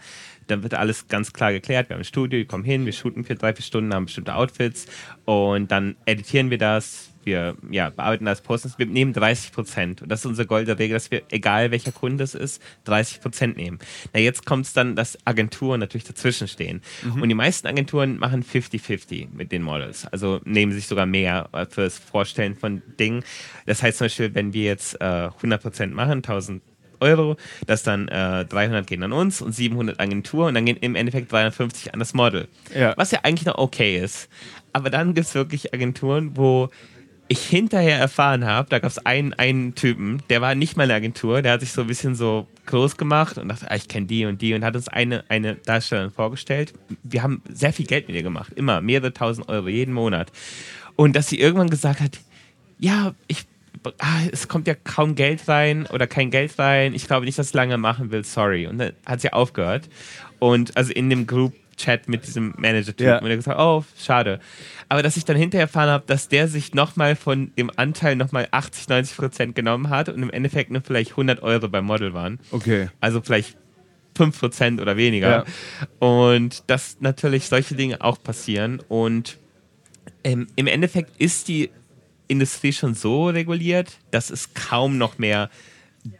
dann wird alles ganz klar geklärt. Wir haben ein Studio, die kommen hin, wir shooten für drei, vier Stunden, haben bestimmte Outfits und dann editieren wir das. Wir ja, bearbeiten das, posten es. Wir nehmen 30 Prozent. Und das ist unsere goldene Regel, dass wir, egal welcher Kunde es ist, 30 Prozent nehmen. Na, jetzt kommt es dann, dass Agenturen natürlich dazwischen stehen. Und die meisten Agenturen machen 50-50 mit den Models. Also nehmen sich sogar mehr fürs Vorstellen von Dingen. Das heißt zum Beispiel, wenn wir jetzt äh, 100 Prozent machen, 1000 Euro, dass dann äh, 300 gehen an uns und 700 Agentur und dann gehen im Endeffekt 350 an das Model. Ja. Was ja eigentlich noch okay ist. Aber dann gibt es wirklich Agenturen, wo ich hinterher erfahren habe, da gab es einen, einen Typen, der war nicht mal eine Agentur, der hat sich so ein bisschen so groß gemacht und dachte, ah, ich kenne die und die und hat uns eine, eine Darstellerin vorgestellt. Wir haben sehr viel Geld mit ihr gemacht, immer mehrere tausend Euro jeden Monat. Und dass sie irgendwann gesagt hat, ja, ich ah, es kommt ja kaum Geld rein oder kein Geld rein. Ich glaube nicht, dass ich lange machen will, sorry. Und dann hat sie aufgehört. Und also in dem Group Chat mit diesem Manager-Typen. Ja. Und er gesagt, oh, schade. Aber dass ich dann hinterher erfahren habe, dass der sich nochmal von dem Anteil nochmal 80, 90 Prozent genommen hat und im Endeffekt nur vielleicht 100 Euro beim Model waren. Okay. Also vielleicht 5% oder weniger. Und dass natürlich solche Dinge auch passieren. Und ähm, im Endeffekt ist die Industrie schon so reguliert, dass es kaum noch mehr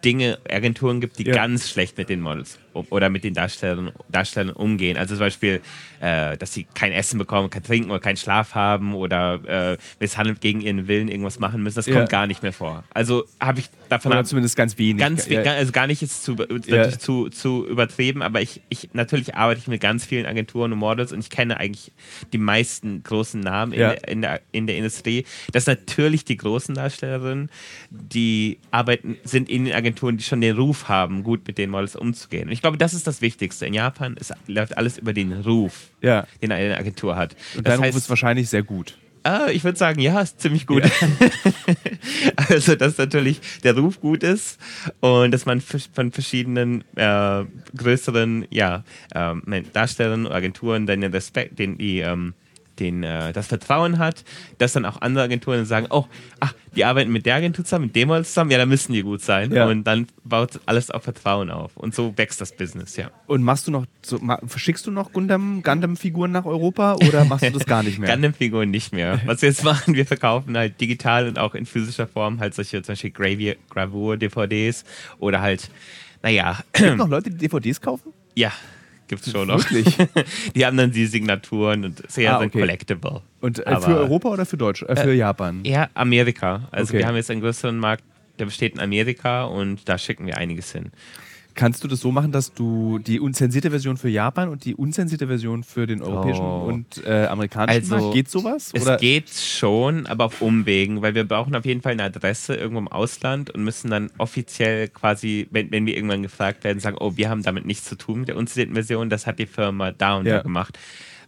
Dinge, Agenturen gibt, die Ja. ganz schlecht mit den Models oder mit den Darstellern, Darstellern umgehen. Also zum Beispiel, äh, dass sie kein Essen bekommen, kein Trinken oder keinen Schlaf haben oder äh, misshandelt gegen ihren Willen irgendwas machen müssen. Das Ja. kommt gar nicht mehr vor. Also habe ich davon Oder zumindest ganz wenig. Ganz, ja. also gar nicht jetzt zu, natürlich zu, zu übertrieben, aber ich, ich natürlich arbeite ich mit ganz vielen Agenturen und Models und ich kenne eigentlich die meisten großen Namen in, Ja. der, in, der, in der Industrie. Das sind natürlich die großen Darstellerinnen, die arbeiten, sind in den Agenturen, die schon den Ruf haben, gut mit den Models umzugehen. Und ich glaube, das ist das Wichtigste. In Japan ist, läuft alles über den Ruf, Ja. den eine Agentur hat. Und das dein Ruf heißt, ist wahrscheinlich sehr gut. Ah, ich würde sagen, ja, ist ziemlich gut. also, dass natürlich der Ruf gut ist und dass man von verschiedenen äh, größeren ja, ähm, Darstellern und Agenturen dann den Respekt, den die ähm, den, äh, das Vertrauen hat, dass dann auch andere Agenturen sagen, oh, ach, die arbeiten mit der Agentur zusammen, mit dem Model zusammen, ja, da müssen die gut sein. Ja. Und dann baut alles auf Vertrauen auf. Und so wächst das Business, ja. Und machst du noch, so, verschickst du noch Gundam, Gundam-Figuren nach Europa oder machst du das gar nicht mehr? Gundam-Figuren nicht mehr. Was wir jetzt machen, wir verkaufen halt digital und auch in physischer Form halt solche zum Beispiel Gravi- Gravur-DVDs oder halt, naja, Gibt noch Leute, die DVDs kaufen? ja, gibt's schon noch. Wirklich? Die haben dann die Signaturen und sehr Ah, okay. collectible. Und äh, für Europa oder für Deutsch? Äh, für Japan? Ja, Amerika. Also Okay. wir haben jetzt einen größeren Markt, der besteht in Amerika und da schicken wir einiges hin. Kannst du das so machen, dass du die unzensierte Version für Japan und die unzensierte Version für den europäischen Oh. und äh, amerikanischen Also, Markt? Geht sowas? Es Oder? geht schon, aber auf Umwegen, weil wir brauchen auf jeden Fall eine Adresse irgendwo im Ausland und müssen dann offiziell quasi, wenn, wenn wir irgendwann gefragt werden, sagen, oh, wir haben damit nichts zu tun mit der unzitierten Version, das hat die Firma da und Ja. da gemacht.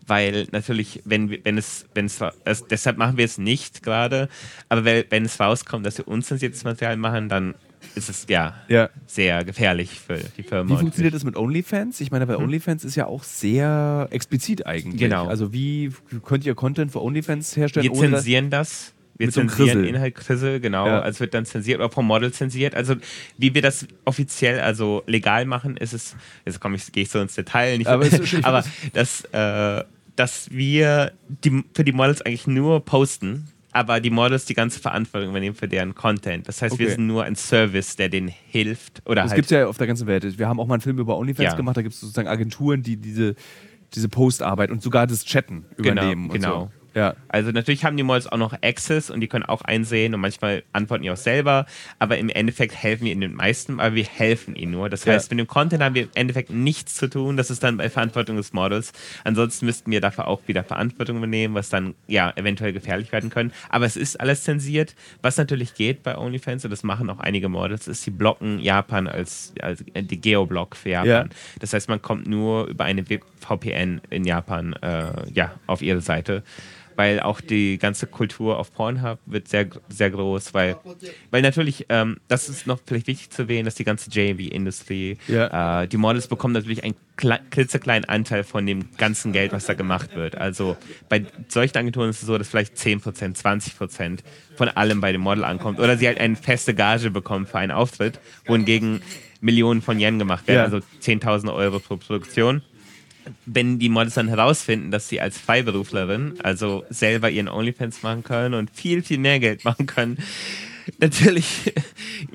Weil natürlich, wenn, wenn es, wenn es, es, deshalb machen wir es nicht gerade, aber wenn, wenn es rauskommt, dass wir unzensiertes Material machen, dann ist es ja, Ja. sehr gefährlich für die Firma. Wie funktioniert das mit OnlyFans? Ich meine, bei OnlyFans ist ja auch sehr explizit eigentlich. Genau. Also wie könnt ihr Content für OnlyFans herstellen? Wir zensieren das. Wir so zensieren Krissel. Inhalt Krissel, genau. Ja. Also wird dann zensiert oder vom Model zensiert. Also wie wir das offiziell, also legal machen, ist es, jetzt komme ich, gehe ich so ins Detail, nicht, Aber ist- aber dass, äh, dass wir die, für die Models eigentlich nur posten, aber die Models die ganze Verantwortung übernehmen für deren Content. Das heißt, wir Okay. sind nur ein Service, der denen hilft. Oder Das halt, gibt es ja auf der ganzen Welt. Wir haben auch mal einen Film über OnlyFans Ja. gemacht, da gibt es sozusagen Agenturen, die diese, diese Postarbeit und sogar das Chatten Genau, übernehmen. und genau. So. Ja. Also natürlich haben die Models auch noch Access und die können auch einsehen und manchmal antworten die auch selber, aber im Endeffekt helfen wir ihnen den meisten, aber wir helfen ihnen nur. Das Ja. heißt, mit dem Content haben wir im Endeffekt nichts zu tun, das ist dann bei Verantwortung des Models. Ansonsten müssten wir dafür auch wieder Verantwortung übernehmen, was dann ja eventuell gefährlich werden können. Aber es ist alles zensiert. Was natürlich geht bei OnlyFans, und das machen auch einige Models, ist, sie blocken Japan als, als die Geoblock für Japan. Ja. Das heißt, man kommt nur über eine VPN in Japan äh, ja, auf ihre Seite. Weil auch die ganze Kultur auf Pornhub wird sehr, sehr groß, weil, weil natürlich, ähm, das ist noch vielleicht wichtig zu erwähnen, dass die ganze JV-Industrie, Ja. äh, die Models bekommen natürlich einen kle- klitzekleinen Anteil von dem ganzen Geld, was da gemacht wird. Also bei solchen Agenturen ist es so, dass vielleicht 10%, 20% von allem bei dem Model ankommt oder sie halt eine feste Gage bekommen für einen Auftritt, wohingegen Millionen von Yen gemacht werden, Ja. also 10.000 Euro pro Produktion wenn die Models dann herausfinden, dass sie als Freiberuflerin, also selber ihren OnlyFans machen können und viel, viel mehr Geld machen können, natürlich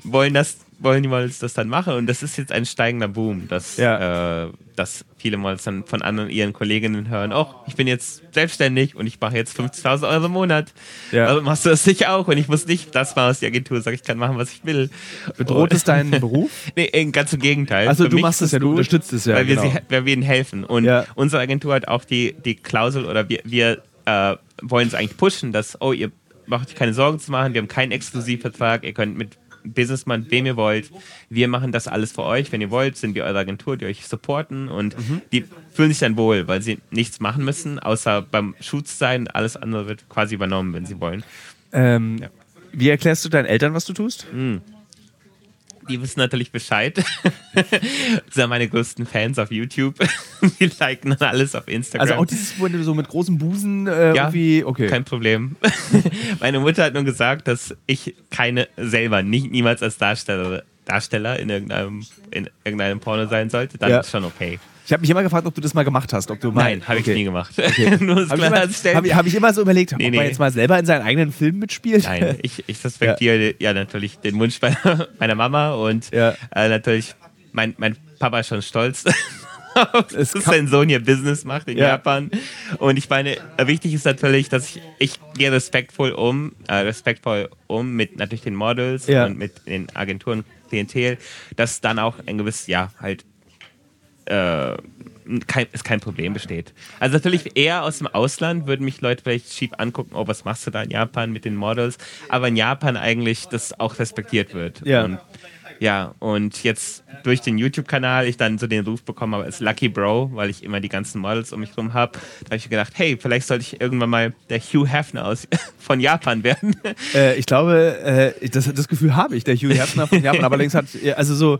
wollen, das, wollen die Models das dann machen. Und das ist jetzt ein steigender Boom, dass, Ja. äh, dass viele Models dann von anderen ihren Kolleginnen hören, oh, ich bin jetzt selbstständig und ich mache jetzt 50.000 Euro im Monat. Ja. Also machst du das nicht auch? Und ich muss nicht das machen, was die Agentur sagt, ich kann machen, was ich will. Bedroht es deinen Beruf? Nee, ganz im Gegenteil. Also Für du machst es ja, du gut, unterstützt es ja, Weil wir, genau. sie, weil wir ihnen helfen. Und Ja. unsere Agentur hat auch die, die Klausel oder wir, wir äh, wollen es eigentlich pushen, dass, oh, ihr macht euch keine Sorgen zu machen, wir haben keinen Exklusivvertrag, ihr könnt mit Businessman, wem ihr wollt, wir machen das alles für euch. Wenn ihr wollt, sind wir eure Agentur, die euch supporten und Mhm. die fühlen sich dann wohl, weil sie nichts machen müssen, außer beim Shoot sein. Alles andere wird quasi übernommen, wenn sie wollen. Ähm, Wie erklärst du deinen Eltern, was du tust? Die wissen natürlich Bescheid. das sind meine größten Fans auf YouTube. Die liken dann alles auf Instagram. Also auch dieses, wo du so mit großen Busen äh, Ja, irgendwie, okay. Kein Problem. Meine Mutter hat nur gesagt, dass ich keine selber, nicht, niemals als Darsteller, Darsteller in irgendeinem, in irgendeinem Porno sein sollte. Dann Ja. ist schon okay. Ich habe mich immer gefragt, ob du das mal gemacht hast. Ob du mal, Nein, habe ich okay. nie gemacht. das Habe ich, hab ich, hab ich immer so überlegt, Nee, ob nee. man jetzt mal selber in seinen eigenen Film mitspielt. Nein, ich, ich respektiere ja. natürlich den Wunsch meiner, Mama und Ja. äh, natürlich, mein, mein Papa ist schon stolz, Es dass sein Sohn hier Business macht in Ja. Japan. Und ich meine, wichtig ist natürlich, dass ich, ich gehe respektvoll um, äh, respektvoll um mit natürlich den Models Ja. und mit den Agenturen, Klientel, dass dann auch ein gewisses, ja, halt äh, kein, es kein Problem besteht. Also natürlich eher aus dem Ausland würden mich Leute vielleicht schief angucken, oh, was machst du da in Japan mit den Models? Aber in Japan eigentlich das auch respektiert wird. Ja. Und, ja, und jetzt durch den YouTube-Kanal ich dann so den Ruf bekommen habe als Lucky Bro, weil ich immer die ganzen Models um mich rum habe, da habe ich gedacht, hey, vielleicht sollte ich irgendwann mal der Hugh Hefner aus, von Japan werden. Äh, ich glaube, äh, das, das Gefühl habe ich, der Hugh Hefner von Japan, aber allerdings hat, also so,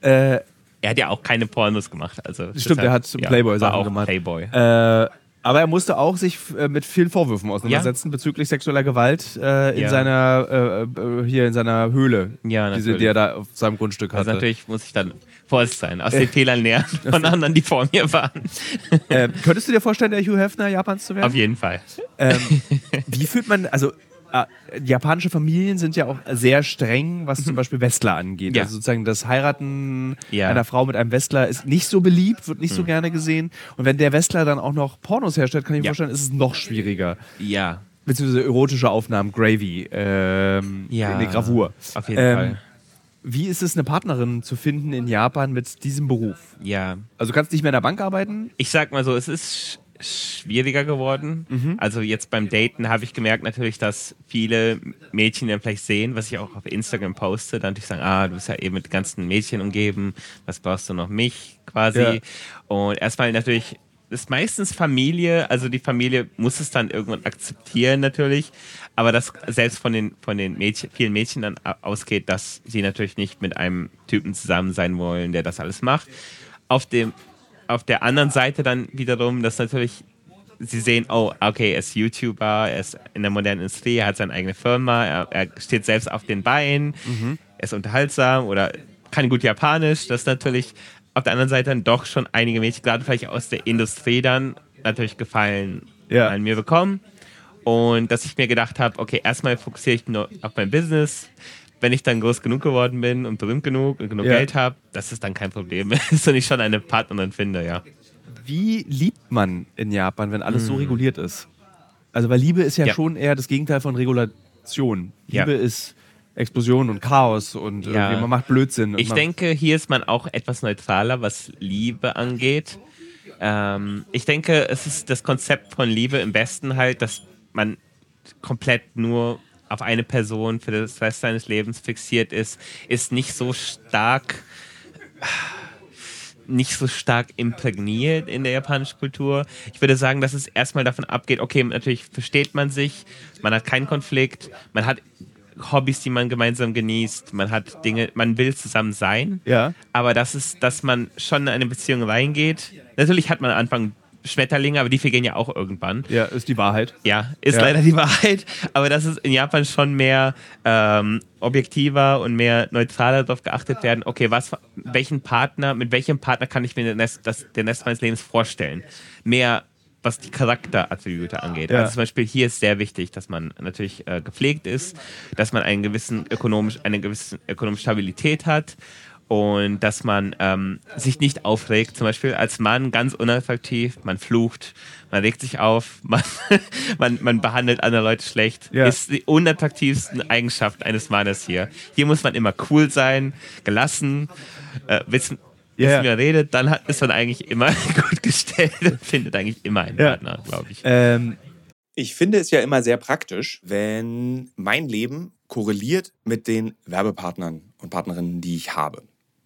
äh, er hat ja auch keine Pornos gemacht. Also Stimmt, er hat ja, Playboy-Sachen gemacht. Playboy. Äh, aber er musste auch sich äh, mit vielen Vorwürfen auseinandersetzen bezüglich sexueller Gewalt äh, in Ja. seiner äh, äh, hier in seiner Höhle, Ja, diese, die er da auf seinem Grundstück Also hatte. natürlich muss ich dann vorsichtig sein, aus den Fehlern lernen von anderen, die vor mir waren. Äh, könntest du dir vorstellen, der Hugh Hefner Japans zu werden? Auf jeden Fall. Ähm, wie fühlt man, also äh, japanische Familien sind ja auch sehr streng, was zum Beispiel Westler angeht. Ja. Also sozusagen das Heiraten Ja. einer Frau mit einem Westler ist nicht so beliebt, wird nicht so gerne gesehen. Und wenn der Westler dann auch noch Pornos herstellt, kann ich mir Ja. vorstellen, ist es noch schwieriger. Ja, Beziehungsweise erotische Aufnahmen, Gravy, ähm, Ja. eine Gravur. auf jeden Ähm, Fall. Wie ist es, eine Partnerin zu finden in Japan mit diesem Beruf? Ja. Also du kannst nicht mehr in der Bank arbeiten? Ich sag mal so, es ist schwieriger geworden. Mhm. Also jetzt beim Daten habe ich gemerkt natürlich, dass viele Mädchen dann vielleicht sehen, was ich auch auf Instagram poste, dann natürlich sagen, ah, du bist ja eben mit ganzen Mädchen umgeben, was brauchst du noch mich quasi. Ja. Und erstmal natürlich ist meistens Familie, also die Familie muss es dann irgendwann akzeptieren natürlich, aber das selbst von den, von den Mädchen, vielen Mädchen dann a- ausgeht, dass sie natürlich nicht mit einem Typen zusammen sein wollen, der das alles macht. Auf dem, auf der anderen Seite dann wiederum, dass natürlich sie sehen, oh, okay, er ist YouTuber, er ist in der modernen Industrie, er hat seine eigene Firma, er, er steht selbst auf den Beinen, er ist unterhaltsam oder kann gut Japanisch. Das ist natürlich auf der anderen Seite dann doch schon einige Mädchen, gerade vielleicht aus der Industrie dann, natürlich Gefallen Ja. an mir bekommen. Und dass ich mir gedacht habe, okay, erstmal fokussiere ich nur auf mein Business. Wenn ich dann groß genug geworden bin und berühmt genug und genug Ja. Geld habe, das ist dann kein Problem. Ist und ich schon eine Partnerin finde, ja. Wie liebt man in Japan, wenn alles so reguliert ist? Also, weil Liebe ist ja. Ja. schon eher das Gegenteil von Regulation. Ja. Liebe ist Explosion und Chaos und Ja. man macht Blödsinn. Ich denke, hier ist man auch etwas neutraler, was Liebe angeht. Ähm, ich denke, es ist das Konzept von Liebe im Besten halt, dass man komplett nur auf eine Person für das Rest seines Lebens fixiert ist, ist nicht so stark nicht so stark imprägniert in der japanischen Kultur. Ich würde sagen, dass es erstmal davon abgeht, okay, natürlich versteht man sich, man hat keinen Konflikt, man hat Hobbys, die man gemeinsam genießt, man hat Dinge, man will zusammen sein. Ja. Aber das ist, dass man schon in eine Beziehung reingeht. Natürlich hat man am Anfang Schmetterlinge, aber die vergehen ja auch irgendwann. Ja, ist die Wahrheit. Ja, ist Ja. leider die Wahrheit. Aber dass es in Japan schon mehr ähm, objektiver und mehr neutraler darauf geachtet werden, okay, was, welchen Partner, mit welchem Partner kann ich mir den Rest, das, den Rest meines Lebens vorstellen? Mehr was die Charakterattribute angeht. Ja. Also zum Beispiel hier ist sehr wichtig, dass man natürlich äh, gepflegt ist, dass man einen gewissen ökonomisch, eine gewisse ökonomische Stabilität hat und dass man ähm, sich nicht aufregt. Zum Beispiel als Mann ganz unattraktiv, man flucht, man regt sich auf, man, man, man behandelt andere Leute schlecht. Ja. Ist die unattraktivsten Eigenschaft eines Mannes hier. Hier muss man immer cool sein, gelassen, äh, wissen, Ja, wissen ja. wie man redet, dann hat, ist man eigentlich immer gut gestellt und findet eigentlich immer einen Ja. Partner, glaube ich. Ähm, Ich finde es ja immer sehr praktisch, wenn mein Leben korreliert mit den Werbepartnern und Partnerinnen, die ich habe.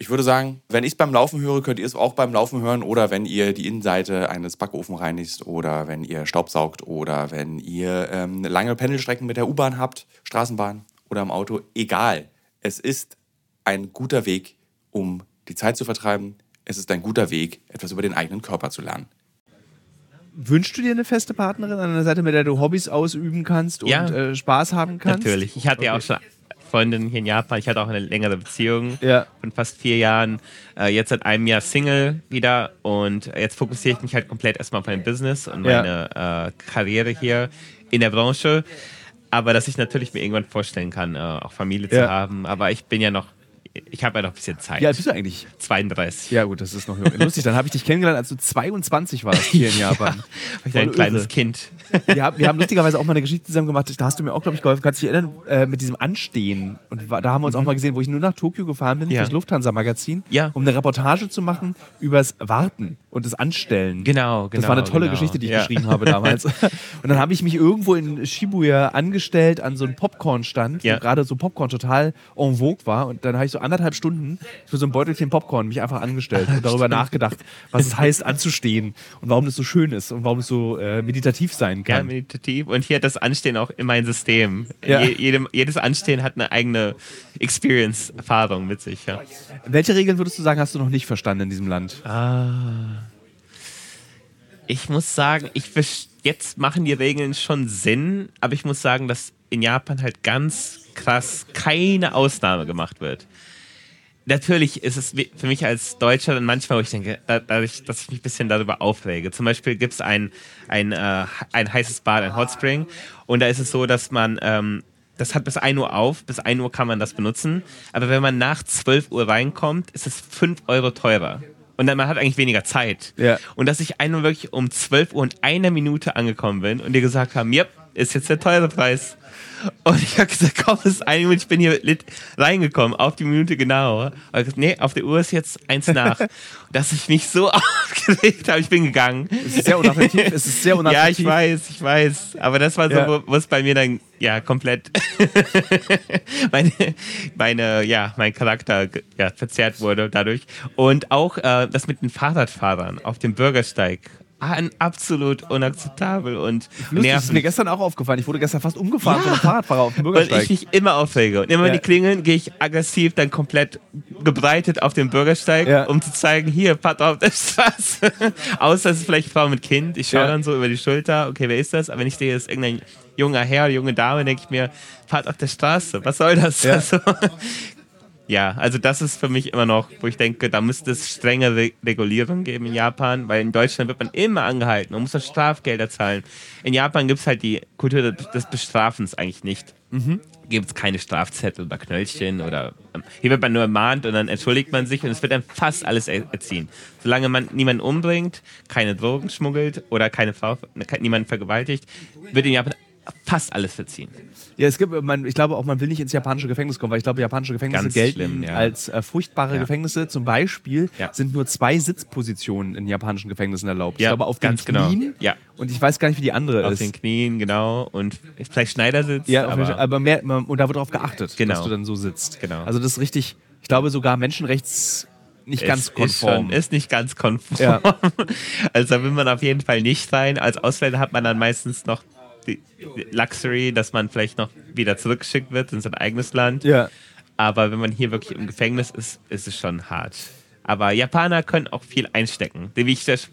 ich würde sagen, wenn ich es beim Laufen höre, könnt ihr es auch beim Laufen hören oder wenn ihr die Innenseite eines Backofen reinigt oder wenn ihr Staubsaugt oder wenn ihr ähm, lange Pendelstrecken mit der U-Bahn habt, Straßenbahn oder im Auto. Egal. Es ist ein guter Weg, um die Zeit zu vertreiben. Es ist ein guter Weg, etwas über den eigenen Körper zu lernen. wünschst du dir eine feste Partnerin an der Seite, mit der du Hobbys ausüben kannst und Ja. äh, Spaß haben kannst? Natürlich. Ich hatte ja auch schon Freundinnen hier in Japan. Ich hatte auch eine längere Beziehung Ja. von fast vier Jahren. Äh, jetzt seit einem Jahr Single wieder. Und jetzt fokussiere ich mich halt komplett erstmal auf mein Business und Ja. meine äh, Karriere hier in der Branche. Aber dass ich natürlich mir irgendwann vorstellen kann, äh, auch Familie zu Ja. haben. Aber ich bin ja noch, ich habe ja noch ein bisschen Zeit. Alt bist du eigentlich? 32. Ja, gut, das ist noch lustig. Dann habe ich dich kennengelernt, als du 22 warst hier in Japan. Bin ein kleines. Kind. Wir haben, wir haben lustigerweise auch mal eine Geschichte zusammen gemacht. Da hast du mir auch, glaube ich, geholfen. Kannst du dich erinnern, äh, mit diesem Anstehen. Und da haben wir uns auch mal gesehen, wo ich nur nach Tokio gefahren bin, Mhm. Ja. fürs Lufthansa-Magazin, Ja. um eine Reportage zu machen übers Warten und das Anstellen. Genau, genau. Das war eine tolle genau. Geschichte, die ich Ja. geschrieben habe damals. und dann habe ich mich irgendwo in Shibuya angestellt an so einen Popcorn-Stand, Ja. wo gerade so Popcorn total en vogue war. Und dann habe ich so so anderthalb Stunden für so ein Beutelchen Popcorn mich einfach angestellt und darüber nachgedacht, was es heißt, anzustehen und warum das so schön ist und warum es so äh, meditativ sein Ja, kann. meditativ. Und hier hat das Anstehen auch immer ein System. Ja. Je, jedem, jedes Anstehen hat eine eigene Experience-Erfahrung mit sich. Ja. Welche Regeln würdest du sagen, hast du noch nicht verstanden in diesem Land? Ich muss sagen, ich jetzt machen die Regeln schon Sinn, aber ich muss sagen, dass in Japan halt ganz krass keine Ausnahme gemacht wird. Natürlich ist es für mich als Deutscher dann manchmal, wo ich denke, da- dadurch, dass ich mich ein bisschen darüber aufrege. Zum Beispiel gibt es ein, ein, äh, ein heißes Bad, ein Hot Spring, und da ist es so, dass man, ähm, das hat bis 1 Uhr auf, bis 1 Uhr kann man das benutzen, aber wenn man nach 12 Uhr reinkommt, ist es 5 Euro teurer. Und dann man hat eigentlich weniger Zeit. Ja. Und dass ich einmal wirklich um 12 Uhr und einer Minute angekommen bin und die gesagt haben, yep, ist jetzt der teure Preis. Und ich habe gesagt, komm, es ist eine Minute, ich bin hier reingekommen, auf die Minute genau. Und ich gesagt, nee, auf der Uhr ist jetzt eins nach. Dass ich mich so aufgeregt habe, ich bin gegangen. Es ist sehr unattraktiv. es ist sehr Ja, unattraktiv. ich weiß, ich weiß. Aber das war so, Ja. wo, es bei mir dann ja komplett meine, meine, ja, mein Charakter ja, verzerrt wurde dadurch. Und auch äh, das mit den Fahrradfahrern auf dem Bürgersteig. Absolut unakzeptabel und Lustig, das ist mir gestern auch aufgefallen. Ich wurde gestern fast umgefahren Ja. von einem Fahrradfahrer auf dem Weil Bürgersteig. ich mich immer aufrege. Und immer wenn Ja. die klingeln, gehe ich aggressiv dann komplett gebreitet auf den Bürgersteig, Ja. um zu zeigen, hier, fahrt auf der Straße. Außer es ist vielleicht Frau mit Kind. Ich schaue Ja. dann so über die Schulter, okay, wer ist das? Aber wenn ich sehe, es ist irgendein junger Herr, junge Dame, denke ich mir, fahrt auf der Straße. Was soll das? Ja. Also, ja, also das ist für mich immer noch, wo ich denke, da müsste es strenge Re Regulierung geben in Japan, weil in Deutschland wird man immer angehalten, man muss da Strafgelder zahlen. In Japan gibt es halt die Kultur des- Bestrafens eigentlich nicht. Gibt es keine Strafzettel oder Knöllchen oder ähm, hier wird man nur ermahnt und dann entschuldigt man sich und es wird dann fast alles er erziehen. Solange man niemanden umbringt, keine Drogen schmuggelt oder keine Frau, ne, niemanden vergewaltigt, wird in Japan fast alles verziehen. Ja, es gibt, man, ich glaube auch, man will nicht ins japanische Gefängnis kommen, weil ich glaube, japanische Gefängnisse Ganz gelten schlimm, ja. als äh, furchtbare Ja. Gefängnisse. Zum Beispiel Ja. sind nur zwei Sitzpositionen in japanischen Gefängnissen erlaubt. ich Ja, glaube, auf ganz den genau. Knien. Ja. Und ich weiß gar nicht, wie die andere Auf ist. den Knien, genau. Und vielleicht Schneidersitz. ja, auf aber aber mehr, und da wird darauf geachtet, Genau. dass du dann so sitzt. Genau. Also das ist richtig, ich glaube sogar menschenrechts nicht ganz ist, konform. Ist, schon, ist nicht ganz konform. Ja. Also da will man auf jeden Fall nicht rein. Als Ausländer hat man dann meistens noch die Luxury, dass man vielleicht noch wieder zurückgeschickt wird in sein eigenes Land. ja. Aber wenn man hier wirklich im Gefängnis ist, ist es schon hart. Aber Japaner können auch viel einstecken. Wie ich das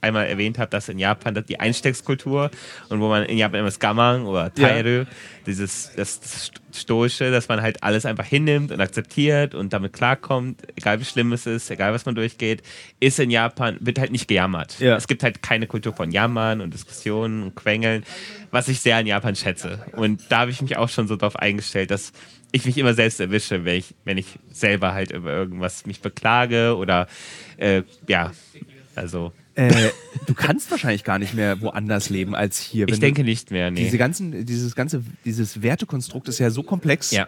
einmal erwähnt habe, dass in Japan das die Einsteckskultur und wo man in Japan immer das Gamang oder Ja. Tairu, dieses das, das Stoische, dass man halt alles einfach hinnimmt und akzeptiert und damit klarkommt, egal wie schlimm es ist, egal was man durchgeht, ist in Japan, wird halt nicht gejammert. Ja. Es gibt halt keine Kultur von Jammern und Diskussionen und Quengeln, was ich sehr in Japan schätze. Und da habe ich mich auch schon so drauf eingestellt, dass ich mich immer selbst erwische, wenn ich, wenn ich selber halt über irgendwas mich beklage oder äh, ja, also Äh, du kannst wahrscheinlich gar nicht mehr woanders leben als hier. ich denke nicht mehr, nee. Diese ganzen, dieses ganze, dieses Wertekonstrukt ist ja so komplex. Ja.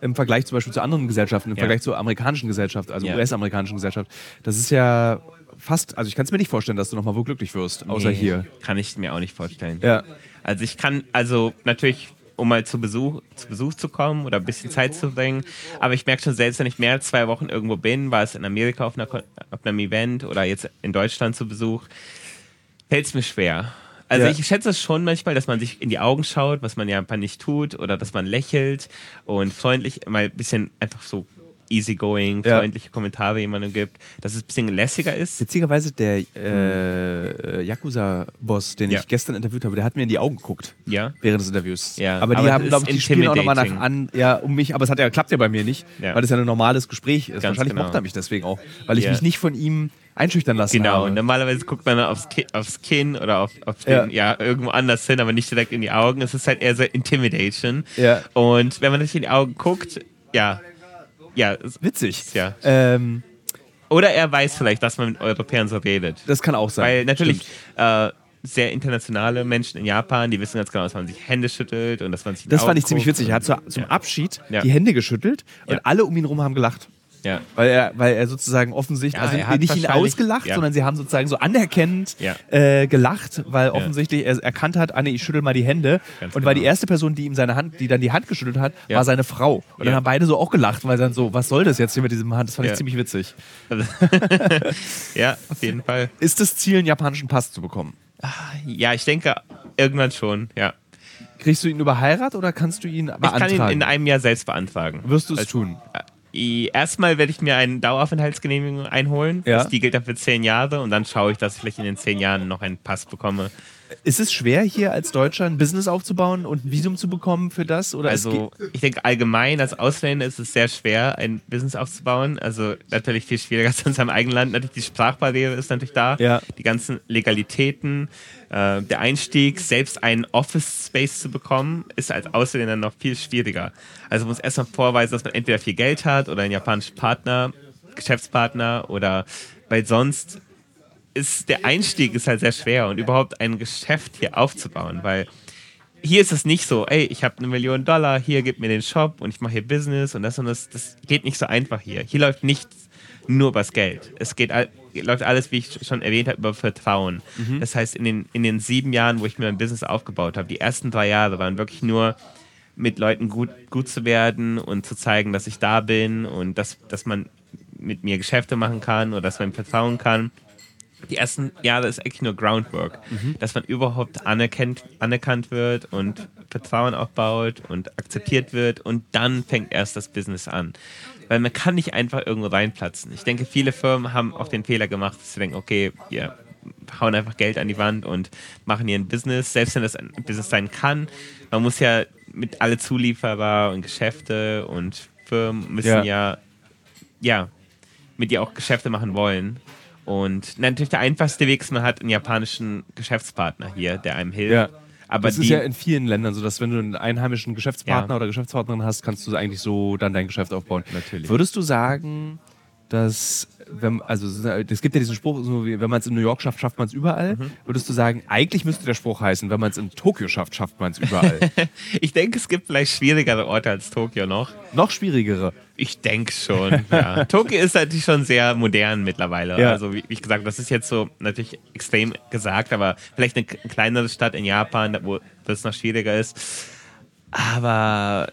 Im Vergleich zum Beispiel zu anderen Gesellschaften, im Ja. Vergleich zur amerikanischen Gesellschaft, also Ja. US-amerikanischen Gesellschaft. Das ist ja fast, also ich kann es mir nicht vorstellen, dass du nochmal wo glücklich wirst, außer Nee, hier. Kann ich mir auch nicht vorstellen. Ja. Also ich kann, also natürlich, um mal zu Besuch, zu Besuch zu kommen oder ein bisschen Zeit zu bringen, aber ich merke schon selbst, wenn ich mehr als zwei Wochen irgendwo bin, war es in Amerika auf, einer, auf einem Event oder jetzt in Deutschland zu Besuch, fällt es mir schwer. Also Ja. ich schätze es schon manchmal, dass man sich in die Augen schaut, was man ja einfach nicht tut, oder dass man lächelt und freundlich mal ein bisschen einfach so easygoing, Ja. freundliche Kommentare jemandem gibt, dass es ein bisschen lässiger ist. Witzigerweise, der äh, äh, Yakuza-Boss, den Ja. ich gestern interviewt habe, der hat mir in die Augen geguckt. Ja. Während des Interviews. Ja, aber die aber haben, das glaube ich, die spielen auch nochmal nach an, ja, um mich, aber es hat ja, klappt ja bei mir nicht, Ja. weil es ja ein normales Gespräch ist. Ganz Wahrscheinlich genau. mochte er mich deswegen auch, weil ich Ja. mich nicht von ihm einschüchtern lassen Genau, habe. normalerweise guckt man aufs, Ki aufs Kinn oder auf, auf Ja. den, ja. irgendwo anders hin, aber nicht direkt in die Augen. Es ist halt eher so Intimidation. Ja. Und wenn man nicht in die Augen guckt, ja, ja, Witzig. Ja. Ähm, oder er weiß vielleicht, dass man mit Europäern so redet. das kann auch sein. Weil natürlich äh, sehr internationale Menschen in Japan, die wissen ganz genau, dass man sich Hände schüttelt und dass man sich Das fand ich ziemlich witzig. Er hat und- zu, zum ja. Abschied Ja. die Hände geschüttelt und alle um ihn rum haben gelacht. Ja. Weil er, weil er sozusagen offensichtlich, Ja, also nicht ihn ausgelacht, ja. sondern sie haben sozusagen so anerkennend äh, gelacht, weil offensichtlich er erkannt hat, Anne, ich schüttel mal die Hände. Ganz und weil die genau. erste Person, die ihm seine Hand, die dann die Hand geschüttelt hat, war seine Frau. Und dann haben beide so auch gelacht, weil dann so, was soll das jetzt hier mit diesem Hand? Das fand ich ziemlich witzig. Ja, auf jeden Fall. Ist das Ziel, einen japanischen Pass zu bekommen? Ja, ich denke irgendwann schon, ja. Kriegst du ihn über Heirat oder kannst du ihn Ich kann beantragen? ihn in einem Jahr selbst beantragen. Wirst du es Also, tun? Erstmal werde ich mir eine Daueraufenthaltsgenehmigung einholen. Ja. Das- Die gilt dann für zehn Jahre und dann schaue ich, dass ich vielleicht in den zehn Jahren noch einen Pass bekomme. Ist es schwer, hier als Deutscher ein Business aufzubauen und ein Visum zu bekommen für das? Oder Also ich denke allgemein als Ausländer ist es sehr schwer, ein Business aufzubauen. Also natürlich viel schwieriger als in unserem eigenen Land. Natürlich die Sprachbarriere ist natürlich da. Ja. Die ganzen Legalitäten, äh, der Einstieg, selbst einen Office Space zu bekommen, ist als Ausländer noch viel schwieriger. Also man muss erstmal vorweisen, dass man entweder viel Geld hat oder einen japanischen Partner, Geschäftspartner oder weil sonst ist der Einstieg ist halt sehr schwer und überhaupt ein Geschäft hier aufzubauen, weil hier ist es nicht so, ey, ich habe eine Million Dollar, hier gib mir den Shop und ich mache hier Business und das und das. Das geht nicht so einfach hier. Hier läuft nichts nur übers Geld. Es geht läuft alles, wie ich schon erwähnt habe, über Vertrauen. Das heißt, in den, in den sieben Jahren, wo ich mir ein Business aufgebaut habe, die ersten drei Jahre waren wirklich nur mit Leuten gut, gut zu werden und zu zeigen, dass ich da bin und dass, dass man mit mir Geschäfte machen kann oder dass man vertrauen kann die ersten Jahre ist eigentlich nur Groundwork, dass man überhaupt anerkennt, anerkannt wird und Vertrauen aufbaut und akzeptiert wird und dann fängt erst das Business an. Weil man kann nicht einfach irgendwo reinplatzen. Ich denke, viele Firmen haben auch den Fehler gemacht, dass sie denken, okay, wir hauen einfach Geld an die Wand und machen hier ein Business, selbst wenn das ein Business sein kann. Man muss ja mit alle Zulieferer und Geschäfte und Firmen müssen Ja. ja, ja mit dir auch Geschäfte machen wollen. Und natürlich der einfachste Weg ist, man hat einen japanischen Geschäftspartner hier, der einem hilft. Ja. Aber das die, ist ja in vielen Ländern so, dass wenn du einen einheimischen Geschäftspartner Ja. oder Geschäftspartnerin hast, kannst du eigentlich so dann dein Geschäft aufbauen. Natürlich. Würdest du sagen, dass, wenn, also es gibt ja diesen Spruch, so wie, wenn man es in New York schafft, schafft man es überall. Mhm. Würdest du sagen, eigentlich müsste der Spruch heißen, wenn man es in Tokio schafft, schafft man es überall. ich denke, es gibt vielleicht schwierigere Orte als Tokio noch. Noch schwierigere. Ich denke schon, ja. Tokio ist natürlich schon sehr modern mittlerweile. Ja. Also, wie, ich gesagt, das ist jetzt so natürlich extrem gesagt, aber vielleicht eine, kleinere Stadt in Japan, wo das noch schwieriger ist. Aber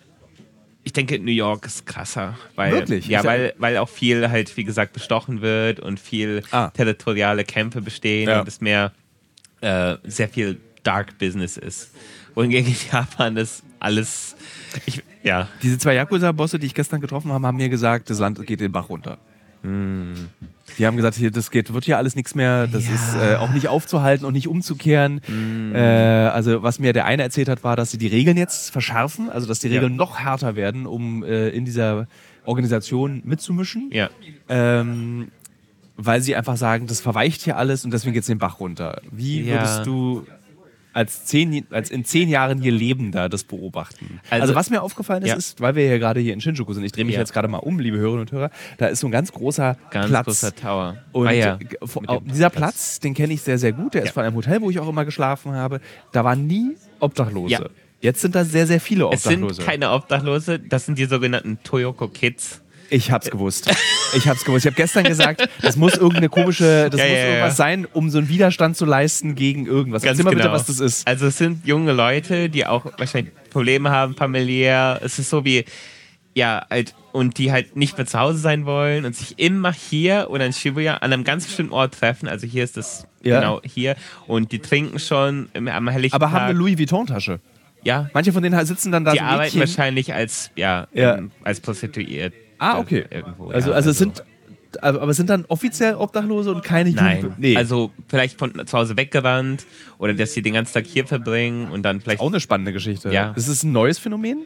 ich denke, New York ist krasser. Weil, Wirklich? Ja, weil, weil auch viel halt, wie gesagt, bestochen wird und viel Ah. territoriale Kämpfe bestehen Ja. und es mehr äh, sehr viel Dark Business ist. Wohingegen in Japan ist alles. Ich, ja, Diese zwei Yakuza-Bosse, die ich gestern getroffen habe, haben mir gesagt, das Land geht den Bach runter. Die haben gesagt, hier, das geht, wird hier alles nichts mehr, das Ja. ist äh, auch nicht aufzuhalten und nicht umzukehren. Äh, also was mir der eine erzählt hat, war, dass sie die Regeln jetzt verschärfen, also dass die Regeln noch härter werden, um äh, in dieser Organisation mitzumischen. ja. Ähm, weil sie einfach sagen, das verweicht hier alles und deswegen geht es den Bach runter. Wie Ja. würdest du als, zehn, als in zehn Jahren hier Lebender das beobachten? Also, Also- was mir aufgefallen ist, Ja. ist, weil wir hier gerade hier in Shinjuku sind, ich drehe mich Ja. jetzt gerade mal um, liebe Hörerinnen und Hörer, da ist so ein ganz großer Ganz Platz. großer Tower. Und Ah ja, dieser Platz, den kenne ich sehr, sehr gut. Der ist von einem Hotel, wo ich auch immer geschlafen habe. Da waren nie Obdachlose. Jetzt sind da sehr, sehr viele Es sind Obdachlose. keine Obdachlose, das sind die sogenannten Toyoko Kids. Ich hab's gewusst. Ich hab's gewusst. Ich habe gestern gesagt, das muss irgendeine komische, das Ja, muss ja, ja. irgendwas sein, um so einen Widerstand zu leisten gegen irgendwas. Erzähl mal bitte, was das ist. Also es sind junge Leute, die auch wahrscheinlich Probleme haben familiär. Es ist so wie, ja, halt, und die halt nicht mehr zu Hause sein wollen und sich immer hier oder in Shibuya an einem ganz bestimmten Ort treffen. Also hier ist das Ja. genau hier. Und die trinken schon im, am helllichten Aber haben Tag. eine Louis Vuitton-Tasche. ja, Manche von denen sitzen dann da die so arbeiten wahrscheinlich als, ja, Ja. ähm, als Prostituiert. Ah, okay. Irgendwo, also, ja, also es sind, aber aber sind dann offiziell Obdachlose und keine Nein, Jugend. Nee. also vielleicht von zu Hause weggerannt oder dass sie den ganzen Tag hier verbringen und dann vielleicht, auch eine spannende Geschichte. Ja. Ist es ein neues Phänomen?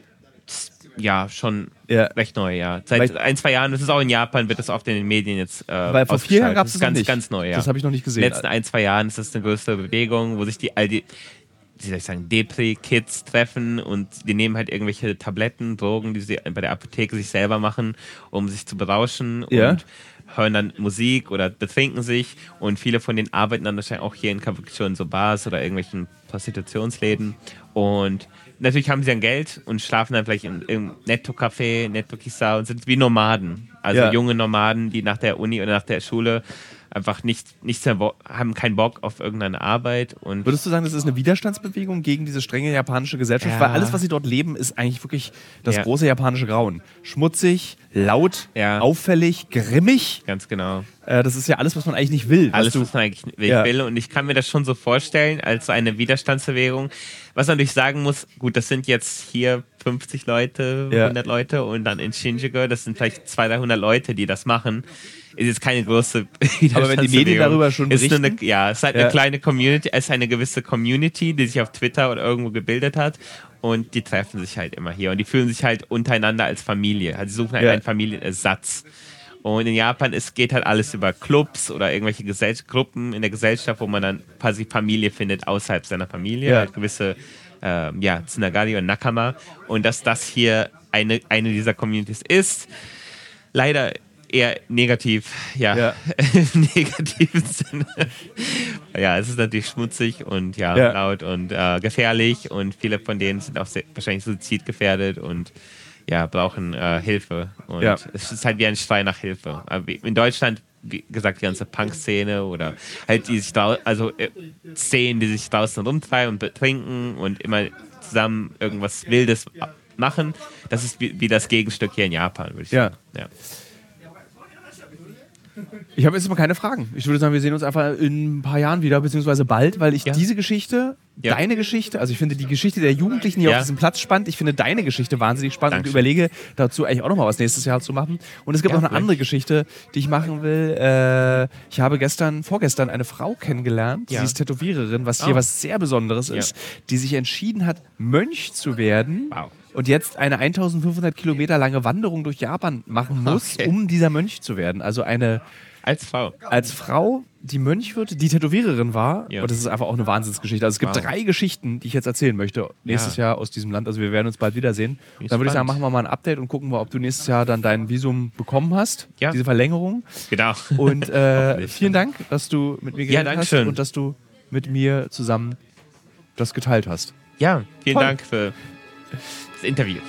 ja, schon Ja. recht neu, ja. Seit Weil- ein, zwei Jahren, das ist auch in Japan, wird das oft in den Medien jetzt äh, Weil vor vier Jahren gab es ganz, nicht. ganz neu, ja. Das habe ich noch nicht In gesehen. den letzten ein, zwei Jahren ist das eine größere Bewegung, wo sich die all die wie soll ich sagen, Depri-Kids treffen und die nehmen halt irgendwelche Tabletten, Drogen, die sie bei der Apotheke sich selber machen, um sich zu berauschen Ja. und hören dann Musik oder betrinken sich und viele von denen arbeiten dann wahrscheinlich auch hier in Kabukicho in so Bars oder irgendwelchen Prostitutionsläden Und natürlich haben sie dann Geld und schlafen dann vielleicht im, im Netto-Café, Netto-Kisa und sind wie Nomaden. Also Ja. junge Nomaden, die nach der Uni oder nach der Schule einfach nicht, nichts haben keinen Bock auf irgendeine Arbeit und Würdest du sagen, das ist eine Widerstandsbewegung gegen diese strenge japanische Gesellschaft? Ja. Weil alles, was sie dort leben, ist eigentlich wirklich das Ja. große japanische Grauen. Schmutzig, laut, Ja. auffällig, grimmig. ganz genau. Äh, das ist ja alles, was man eigentlich nicht will. was Alles, du, was man eigentlich Ja. will. Und ich kann mir das schon so vorstellen, als so eine Widerstandsbewegung. Was man natürlich sagen muss, gut, das sind jetzt hier 50 Leute, Ja. 100 Leute und dann in Shinjuku, das sind vielleicht 200, 300 Leute, die das machen. Ist jetzt keine große Aber wenn die Medien darüber schon nur eine, berichten? Ja, es ist halt Ja. eine kleine Community, es ist eine gewisse Community, die sich auf Twitter oder irgendwo gebildet hat. Und die treffen sich halt immer hier. Und die fühlen sich halt untereinander als Familie. Also sie suchen halt Ja. einen Familienersatz. Und in Japan, es geht halt alles über Clubs oder irgendwelche Gesell Gruppen in der Gesellschaft, wo man dann quasi Familie findet außerhalb seiner Familie. Ja. Halt gewisse ähm, ja, Tsunagari und Nakama. Und dass das hier eine, eine dieser Communities ist, leider eher negativ, ja, Ja. im negativen Sinne. ja, es ist natürlich schmutzig und ja, Ja. laut und äh, gefährlich und viele von denen sind auch sehr, wahrscheinlich suizidgefährdet und ja, brauchen äh, Hilfe. Und Ja. es ist halt wie ein Schrei nach Hilfe. Aber wie- in Deutschland, wie gesagt, die ganze Punk-Szene oder halt die sich drau- also äh, Szenen, die sich draußen rumtreiben und betrinken und immer zusammen irgendwas Wildes machen. Das ist wie, wie das Gegenstück hier in Japan, würde ich Ja. sagen. Ja. Ich habe jetzt mal keine Fragen. Ich würde sagen, wir sehen uns einfach in ein paar Jahren wieder, beziehungsweise bald, weil ich Ja. diese Geschichte, Ja. deine Geschichte, also ich finde die Geschichte der Jugendlichen hier Ja. auf diesem Platz spannend. Ich finde deine Geschichte wahnsinnig spannend und Dankeschön. überlege dazu eigentlich auch nochmal was nächstes Jahr zu machen. Und es gibt noch eine vielleicht. andere Geschichte, die ich machen will. Äh, ich habe gestern, vorgestern eine Frau kennengelernt, sie ist Tätowiererin, was hier Oh. was sehr Besonderes ist, die sich entschieden hat, Mönch zu werden. Wow. Und jetzt eine 1500 Kilometer lange Wanderung durch Japan machen muss, Okay. um dieser Mönch zu werden. Also eine Als Frau. als Frau, die Mönch wird, die Tätowiererin war. Ja. Und das ist einfach auch eine Wahnsinnsgeschichte. Also es gibt Wow. drei Geschichten, die ich jetzt erzählen möchte nächstes Jahr aus diesem Land. Also wir werden uns bald wiedersehen. Bin Dann würde ich sagen, machen wir mal ein Update und gucken wir, ob du nächstes Jahr dann dein Visum bekommen hast. Ja. Diese Verlängerung. Genau. Und äh, vielen Dank, dass du mit mir Ja, geredet hast Dankeschön. und dass du mit mir zusammen das geteilt hast. Ja, vielen Toll. Dank für das Interview.